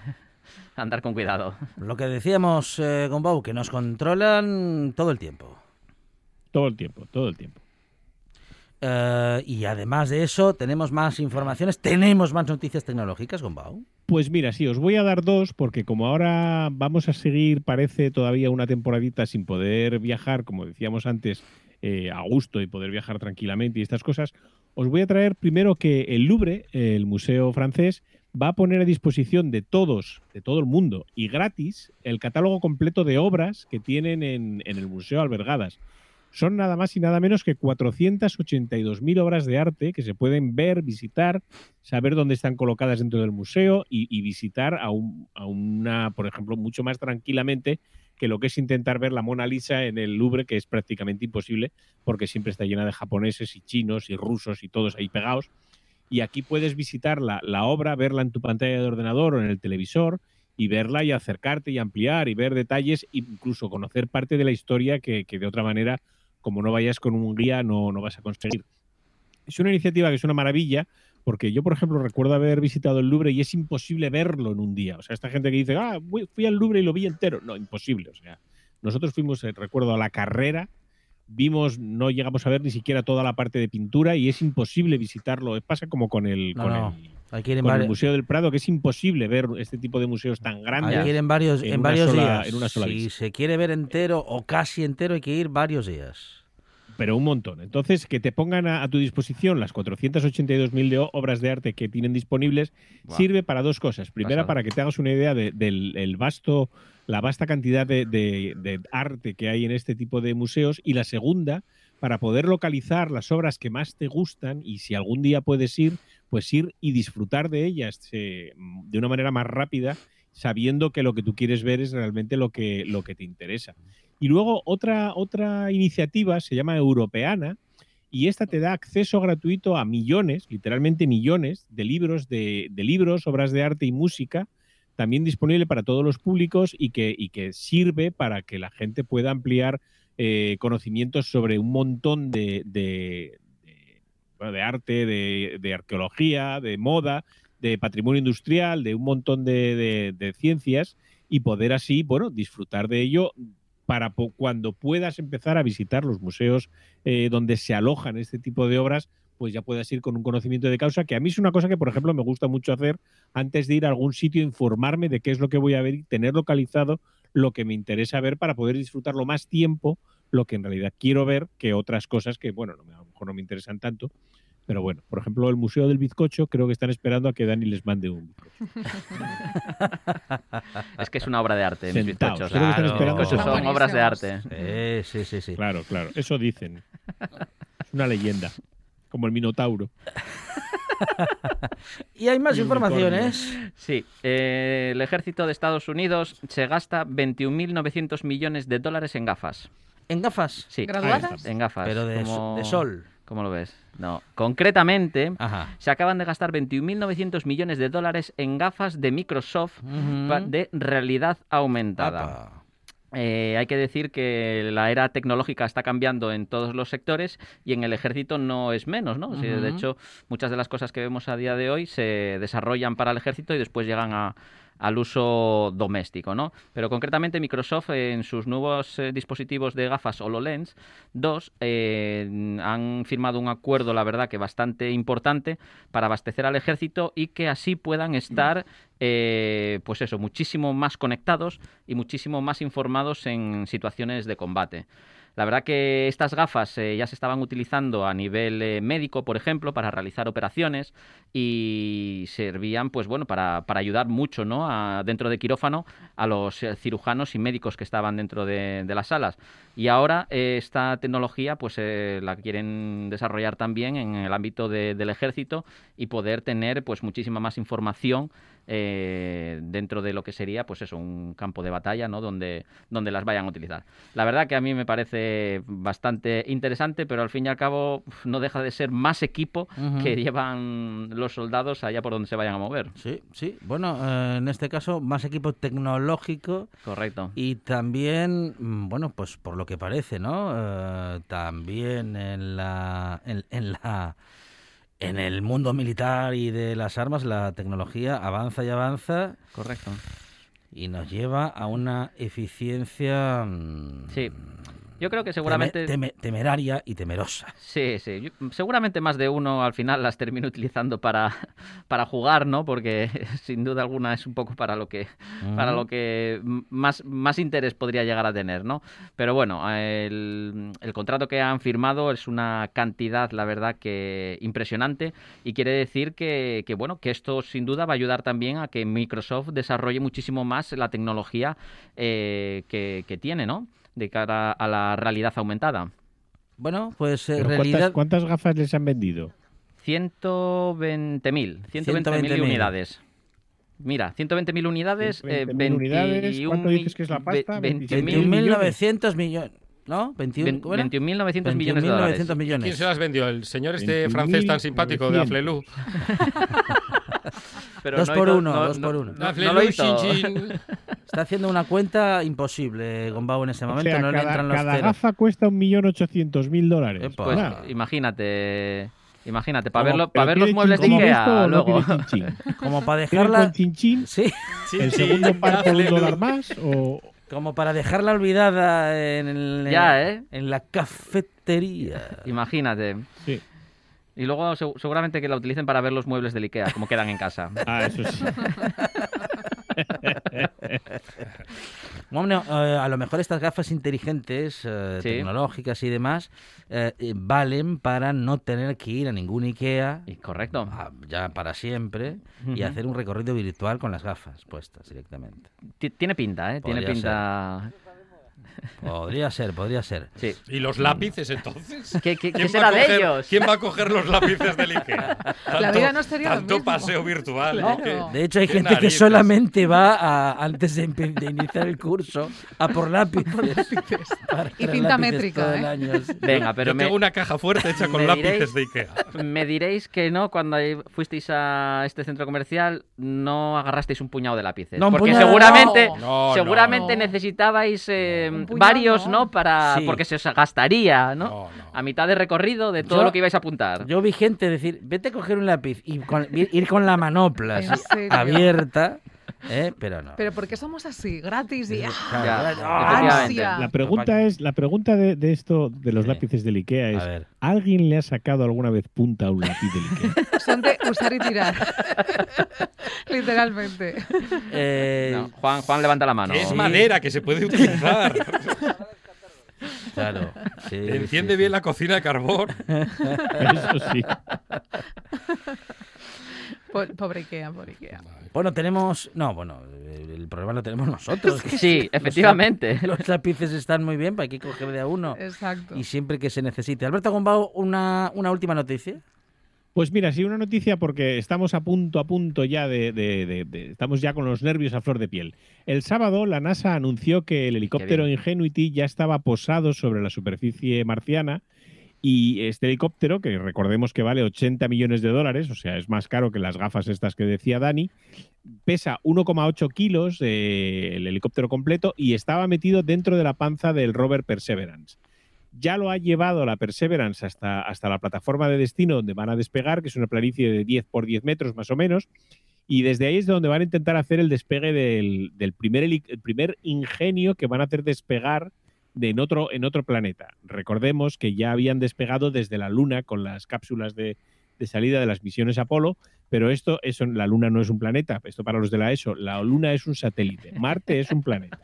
andar con cuidado. Lo que decíamos eh, con Bau, que nos controlan todo el tiempo. Todo el tiempo, todo el tiempo. Eh, y además de eso, tenemos más informaciones, tenemos más noticias tecnológicas con Bau. Pues mira, sí, os voy a dar dos porque como ahora vamos a seguir, parece todavía una temporadita sin poder viajar, como decíamos antes, eh, a gusto y poder viajar tranquilamente y estas cosas, os voy a traer primero que el Louvre, el museo francés, va a poner a disposición de todos, de todo el mundo y gratis, el catálogo completo de obras que tienen en, en el museo albergadas. Son nada más y nada menos que 482.000 obras de arte que se pueden ver, visitar, saber dónde están colocadas dentro del museo y, visitar a, un- a una, por ejemplo, mucho más tranquilamente que lo que es intentar ver la Mona Lisa en el Louvre, que es prácticamente imposible porque siempre está llena de japoneses y chinos y rusos y todos ahí pegados. Y aquí puedes visitar la, la obra, verla en tu pantalla de ordenador o en el televisor y verla y acercarte y ampliar y ver detalles, incluso conocer parte de la historia que, que de otra manera, como no vayas con un guía, no, no vas a conseguir. Es una iniciativa que es una maravilla, porque yo, por ejemplo, recuerdo haber visitado el Louvre y es imposible verlo en un día. O sea, esta gente que dice, ah, fui al Louvre y lo vi entero. No, imposible. O sea, nosotros fuimos, eh, recuerdo, a la carrera, vimos, no llegamos a ver ni siquiera toda la parte de pintura y es imposible visitarlo. Pasa como con el, No, con no. el, con el Museo del Prado, que es imposible ver este tipo de museos tan grandes. Hay que ir en varios, en varios sola- días. En una sola si se quiere ver entero o casi entero, hay que ir varios días. Pero un montón. Entonces, que te pongan a, a tu disposición las 482.000 de obras de arte que tienen disponibles sirve para dos cosas. Primera, para que te hagas una idea de- del el vasto, la vasta cantidad de, de- de arte que hay en este tipo de museos. Y la segunda, para poder localizar las obras que más te gustan y si algún día puedes ir, pues ir y disfrutar de ellas eh, de una manera más rápida, sabiendo que lo que tú quieres ver es realmente lo que, lo que te interesa. Y luego otra, otra iniciativa se llama Europeana y esta te da acceso gratuito a millones, literalmente millones, de libros, de, libros, obras de arte y música, también disponible para todos los públicos y que, y que sirve para que la gente pueda ampliar eh, conocimientos sobre un montón de, de, bueno, de arte, de arqueología, de moda, de patrimonio industrial, de un montón de, de- ciencias y poder así, bueno, disfrutar de ello para cuando puedas empezar a visitar los museos eh, donde se alojan este tipo de obras, pues ya puedas ir con un conocimiento de causa, que a mí es una cosa que, por ejemplo, me gusta mucho hacer antes de ir a algún sitio, informarme de qué es lo que voy a ver y tener localizado lo que me interesa ver para poder disfrutarlo más tiempo, lo que en realidad quiero ver, que otras cosas que, bueno, a lo mejor no me interesan tanto. Pero bueno, por ejemplo, el Museo del Bizcocho, creo que están esperando a que Dani les mande un Es que es una obra de arte, mis bizcochos. Creo que están Mis esperando bizcochos a- son obras de arte. Eh, sí, sí, sí. Claro, claro. Eso dicen. Es una leyenda. Como el Minotauro. Y hay más Y informaciones. Sí, eh, el ejército de Estados Unidos se gasta 21.900 millones de dólares en gafas. ¿En gafas? Sí, ¿Graduadas? en gafas. Pero de como- so- de sol. ¿Cómo lo ves? No, concretamente se acaban de gastar 21.900 millones de dólares en gafas de Microsoft de realidad aumentada. Eh, hay que decir que la era tecnológica está cambiando en todos los sectores y en el ejército no es menos, ¿no? Sí. De hecho, muchas de las cosas que vemos a día de hoy se desarrollan para el ejército y después llegan a- al uso doméstico, ¿no? Pero concretamente Microsoft en sus nuevos eh, dispositivos de gafas HoloLens 2 eh, han firmado un acuerdo, la verdad, que bastante importante para abastecer al ejército y que así puedan estar, eh, pues eso, muchísimo más conectados y muchísimo más informados en situaciones de combate. La verdad que estas gafas eh, ya se estaban utilizando a nivel eh, médico, por ejemplo, para realizar operaciones y servían, pues bueno, para, para ayudar mucho, ¿no? Dentro de quirófano a los eh, cirujanos y médicos que estaban dentro de, las salas. Y ahora esta tecnología, pues la quieren desarrollar también en el ámbito de- del ejército y poder tener, pues muchísima más información eh, dentro de lo que sería, pues eso, un campo de batalla, ¿no? Donde, donde las vayan a utilizar. La verdad que a mí me parece bastante interesante, pero al fin y al cabo no deja de ser más equipo que llevan los soldados allá por donde se vayan a mover. Sí, sí. Bueno, eh, en este caso, más equipo tecnológico. Correcto. Y también, mm, bueno, pues por lo que parece, ¿no? Eh, también en la, en, en la, en el mundo militar y de las armas, la tecnología avanza y avanza. Correcto. Y nos lleva a una eficiencia. Sí. Yo creo que seguramente... temeraria y temerosa. Sí, sí. Yo- seguramente más de uno al final las termina utilizando para, para jugar, ¿no? Porque sin duda alguna es un poco para lo que, para lo que más, más interés podría llegar a tener, ¿no? Pero bueno, el, el contrato que han firmado es una cantidad, la verdad, que impresionante y quiere decir que, que, bueno, que esto sin duda va a ayudar también a que Microsoft desarrolle muchísimo más la tecnología eh, que, que tiene, ¿no? De cara a la realidad aumentada. Bueno, pues Pero ¿cuántas, cuántas gafas les han vendido? 120.000, 120.000 120.000. unidades. Mira, 120.000 unidades, eh, 120.000 unidades, ¿cuánto 21.000 dices que es la pasta? ve- 21.900 millones. ¿No? 21, Ve- ¿cómo era? 21.900 millones de dólares. 21.900 millones. ¿Quién se las vendió? ¿El señor este francés tan simpático de 21.900. Aflelu? Pero dos no por uno, no- dos no- por uno. no- no lo hizo. Está haciendo una cuenta imposible, Gombao, en ese O momento. sea, no le cada, entran los cada ceros. gafa cuesta 1.800.000 dólares. Pues imagínate, imagínate, para verlo, para ver los ¿tiene muebles de Ikea o no luego. Como para ¿Tiene dejarla. con chinchín? Sí. ¿El segundo par por un dólar más? O... Como para dejarla olvidada en, el- Ya, ¿eh? en la cafetería. Imagínate. Sí. Y luego seg- seguramente que la utilicen para ver los muebles del Ikea, como quedan en casa. Ah, eso sí. Bueno, eh, a lo mejor estas gafas inteligentes, eh, Sí. tecnológicas y demás, eh, eh, valen para no tener que ir a ningún IKEA. correcto. ya para siempre. Y hacer un recorrido virtual con las gafas puestas directamente. Ti- Tiene pinta, ¿eh? Tiene pinta. Podría ser, podría ser. Sí. ¿Y los lápices entonces? ¿Qué, qué- ¿Quién qué será de coger- ellos? ¿Quién va a coger los lápices del Ikea? La vida no sería lo Tanto mismo. paseo virtual. Que- De hecho, hay gente que narices. solamente va a, antes de, de iniciar el curso a por lápices. Para Y traer cinta lápices métrica, ¿eh? año, sí. Venga, pero Yo me, tengo una caja fuerte hecha con lápices diréis- de Ikea. me diréis que no, cuando fuisteis a este centro comercial, no agarrasteis un puñado de lápices. No, porque puñado, seguramente, no. No, seguramente no. necesitabais eh, Puñado, varios, no. ¿no? Para, Sí. Porque se os gastaría, ¿no? No, no. A mitad de recorrido de todo Yo- lo que ibais a apuntar. Yo vi gente decir, vete a coger un lápiz y con- ir con la manopla abierta, ¿eh? pero no. Pero ¿por qué somos así? Gratis y... ¡ah! Ya, ansia! La pregunta es, la pregunta de, de esto de los Sí. lápices del Ikea es. ¿alguien le ha sacado alguna vez punta a un lápiz del Ikea? Son de usar y tirar. Literalmente. Eh, No, Juan, Juan levanta la mano. Es Sí. madera que se puede utilizar. Claro. sí, Enciende sí, bien sí. la cocina de carbón. Eso sí. Po- Pobre Ikea, pobre Ikea. Bueno, tenemos. No, bueno, el problema lo tenemos nosotros. Sí, efectivamente. Los, los lápices están muy bien, para hay que coger de a uno. Exacto. Y siempre que se necesite. Alberto Gombao, una, una última noticia. Pues mira, sí, una noticia porque estamos a punto, a punto ya de, de- de- de- Estamos ya con los nervios a flor de piel. El sábado la NASA anunció que el helicóptero. Ingenuity ya estaba posado sobre la superficie marciana y este helicóptero, que recordemos que vale 80 millones de dólares, o sea, es más caro que las gafas estas que decía Dani, pesa 1,8 kilos eh, el helicóptero completo y estaba metido dentro de la panza del rover Perseverance. Ya lo ha llevado la Perseverance hasta, hasta la plataforma de destino donde van a despegar, que es una planicie de 10 por 10 metros más o menos, y desde ahí es donde van a intentar hacer el despegue del, del primer, el primer ingenio que van a hacer despegar de en, otro, en otro planeta. Recordemos que ya habían despegado desde la Luna con las cápsulas de, de salida de las misiones Apolo, pero esto, eso, la Luna no es un planeta, esto para los de la ESO, la Luna es un satélite, Marte es un planeta.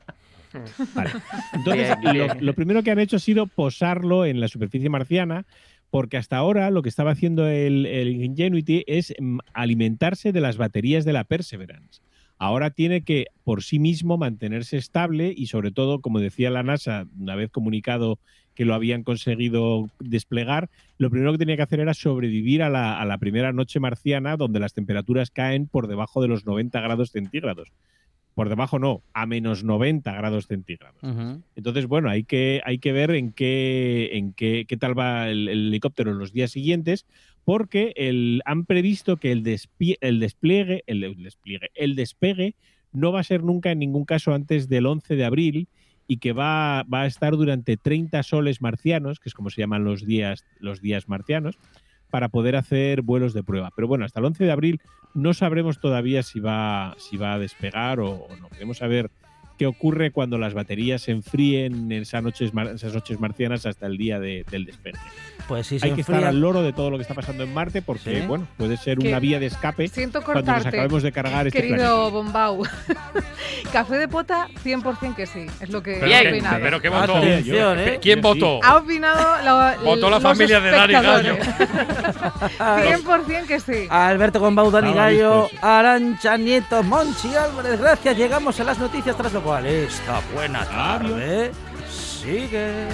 Vale. Entonces. Lo, lo primero que han hecho ha sido posarlo en la superficie marciana, porque hasta ahora lo que estaba haciendo el, el Ingenuity es mm, alimentarse de las baterías de la Perseverance. Ahora tiene que por sí mismo mantenerse estable y sobre todo, como decía la NASA, una vez comunicado que lo habían conseguido desplegar, lo primero que tenía que hacer era sobrevivir a la, a la primera noche marciana donde las temperaturas caen por debajo de los 90 grados centígrados. Por debajo no, a menos 90 grados centígrados. Entonces, bueno, hay que, hay que ver en qué, en qué, qué tal va el, el helicóptero en los días siguientes, porque el, han previsto que el, el despliegue, el, despliegue, el despegue no va a ser nunca en ningún caso antes del 11 de abril y que va, a estar durante 30 soles marcianos, que es como se llaman los días, los días marcianos, para poder hacer vuelos de prueba. Pero bueno, hasta el 11 de abril no sabremos todavía si va, si va a despegar o, o no. Queremos saber qué ocurre cuando las baterías se enfríen en esas noches, mar- esas noches marcianas hasta el día de- del despegue. Pues sí, Hay que estar enfría- al loro de todo lo que está pasando en Marte porque, Sí. bueno, puede ser Que una vía de escape Siento cuando nos cortarte, acabemos de cargar este querido planeta. Bombau. Café de pota, 100% que sí. Es lo que Pero ha que- opinado. pero que votó. Atención, ¿eh? ¿Quién votó? Ha opinado la, Votó la familia de Dani Gallo. espectadores. 100% que sí. Alberto Gombau, Dani Gallo. Arancha Nieto, Monchi Álvarez. Gracias. Llegamos a las noticias, tras lo cual esta buena tarde sigue.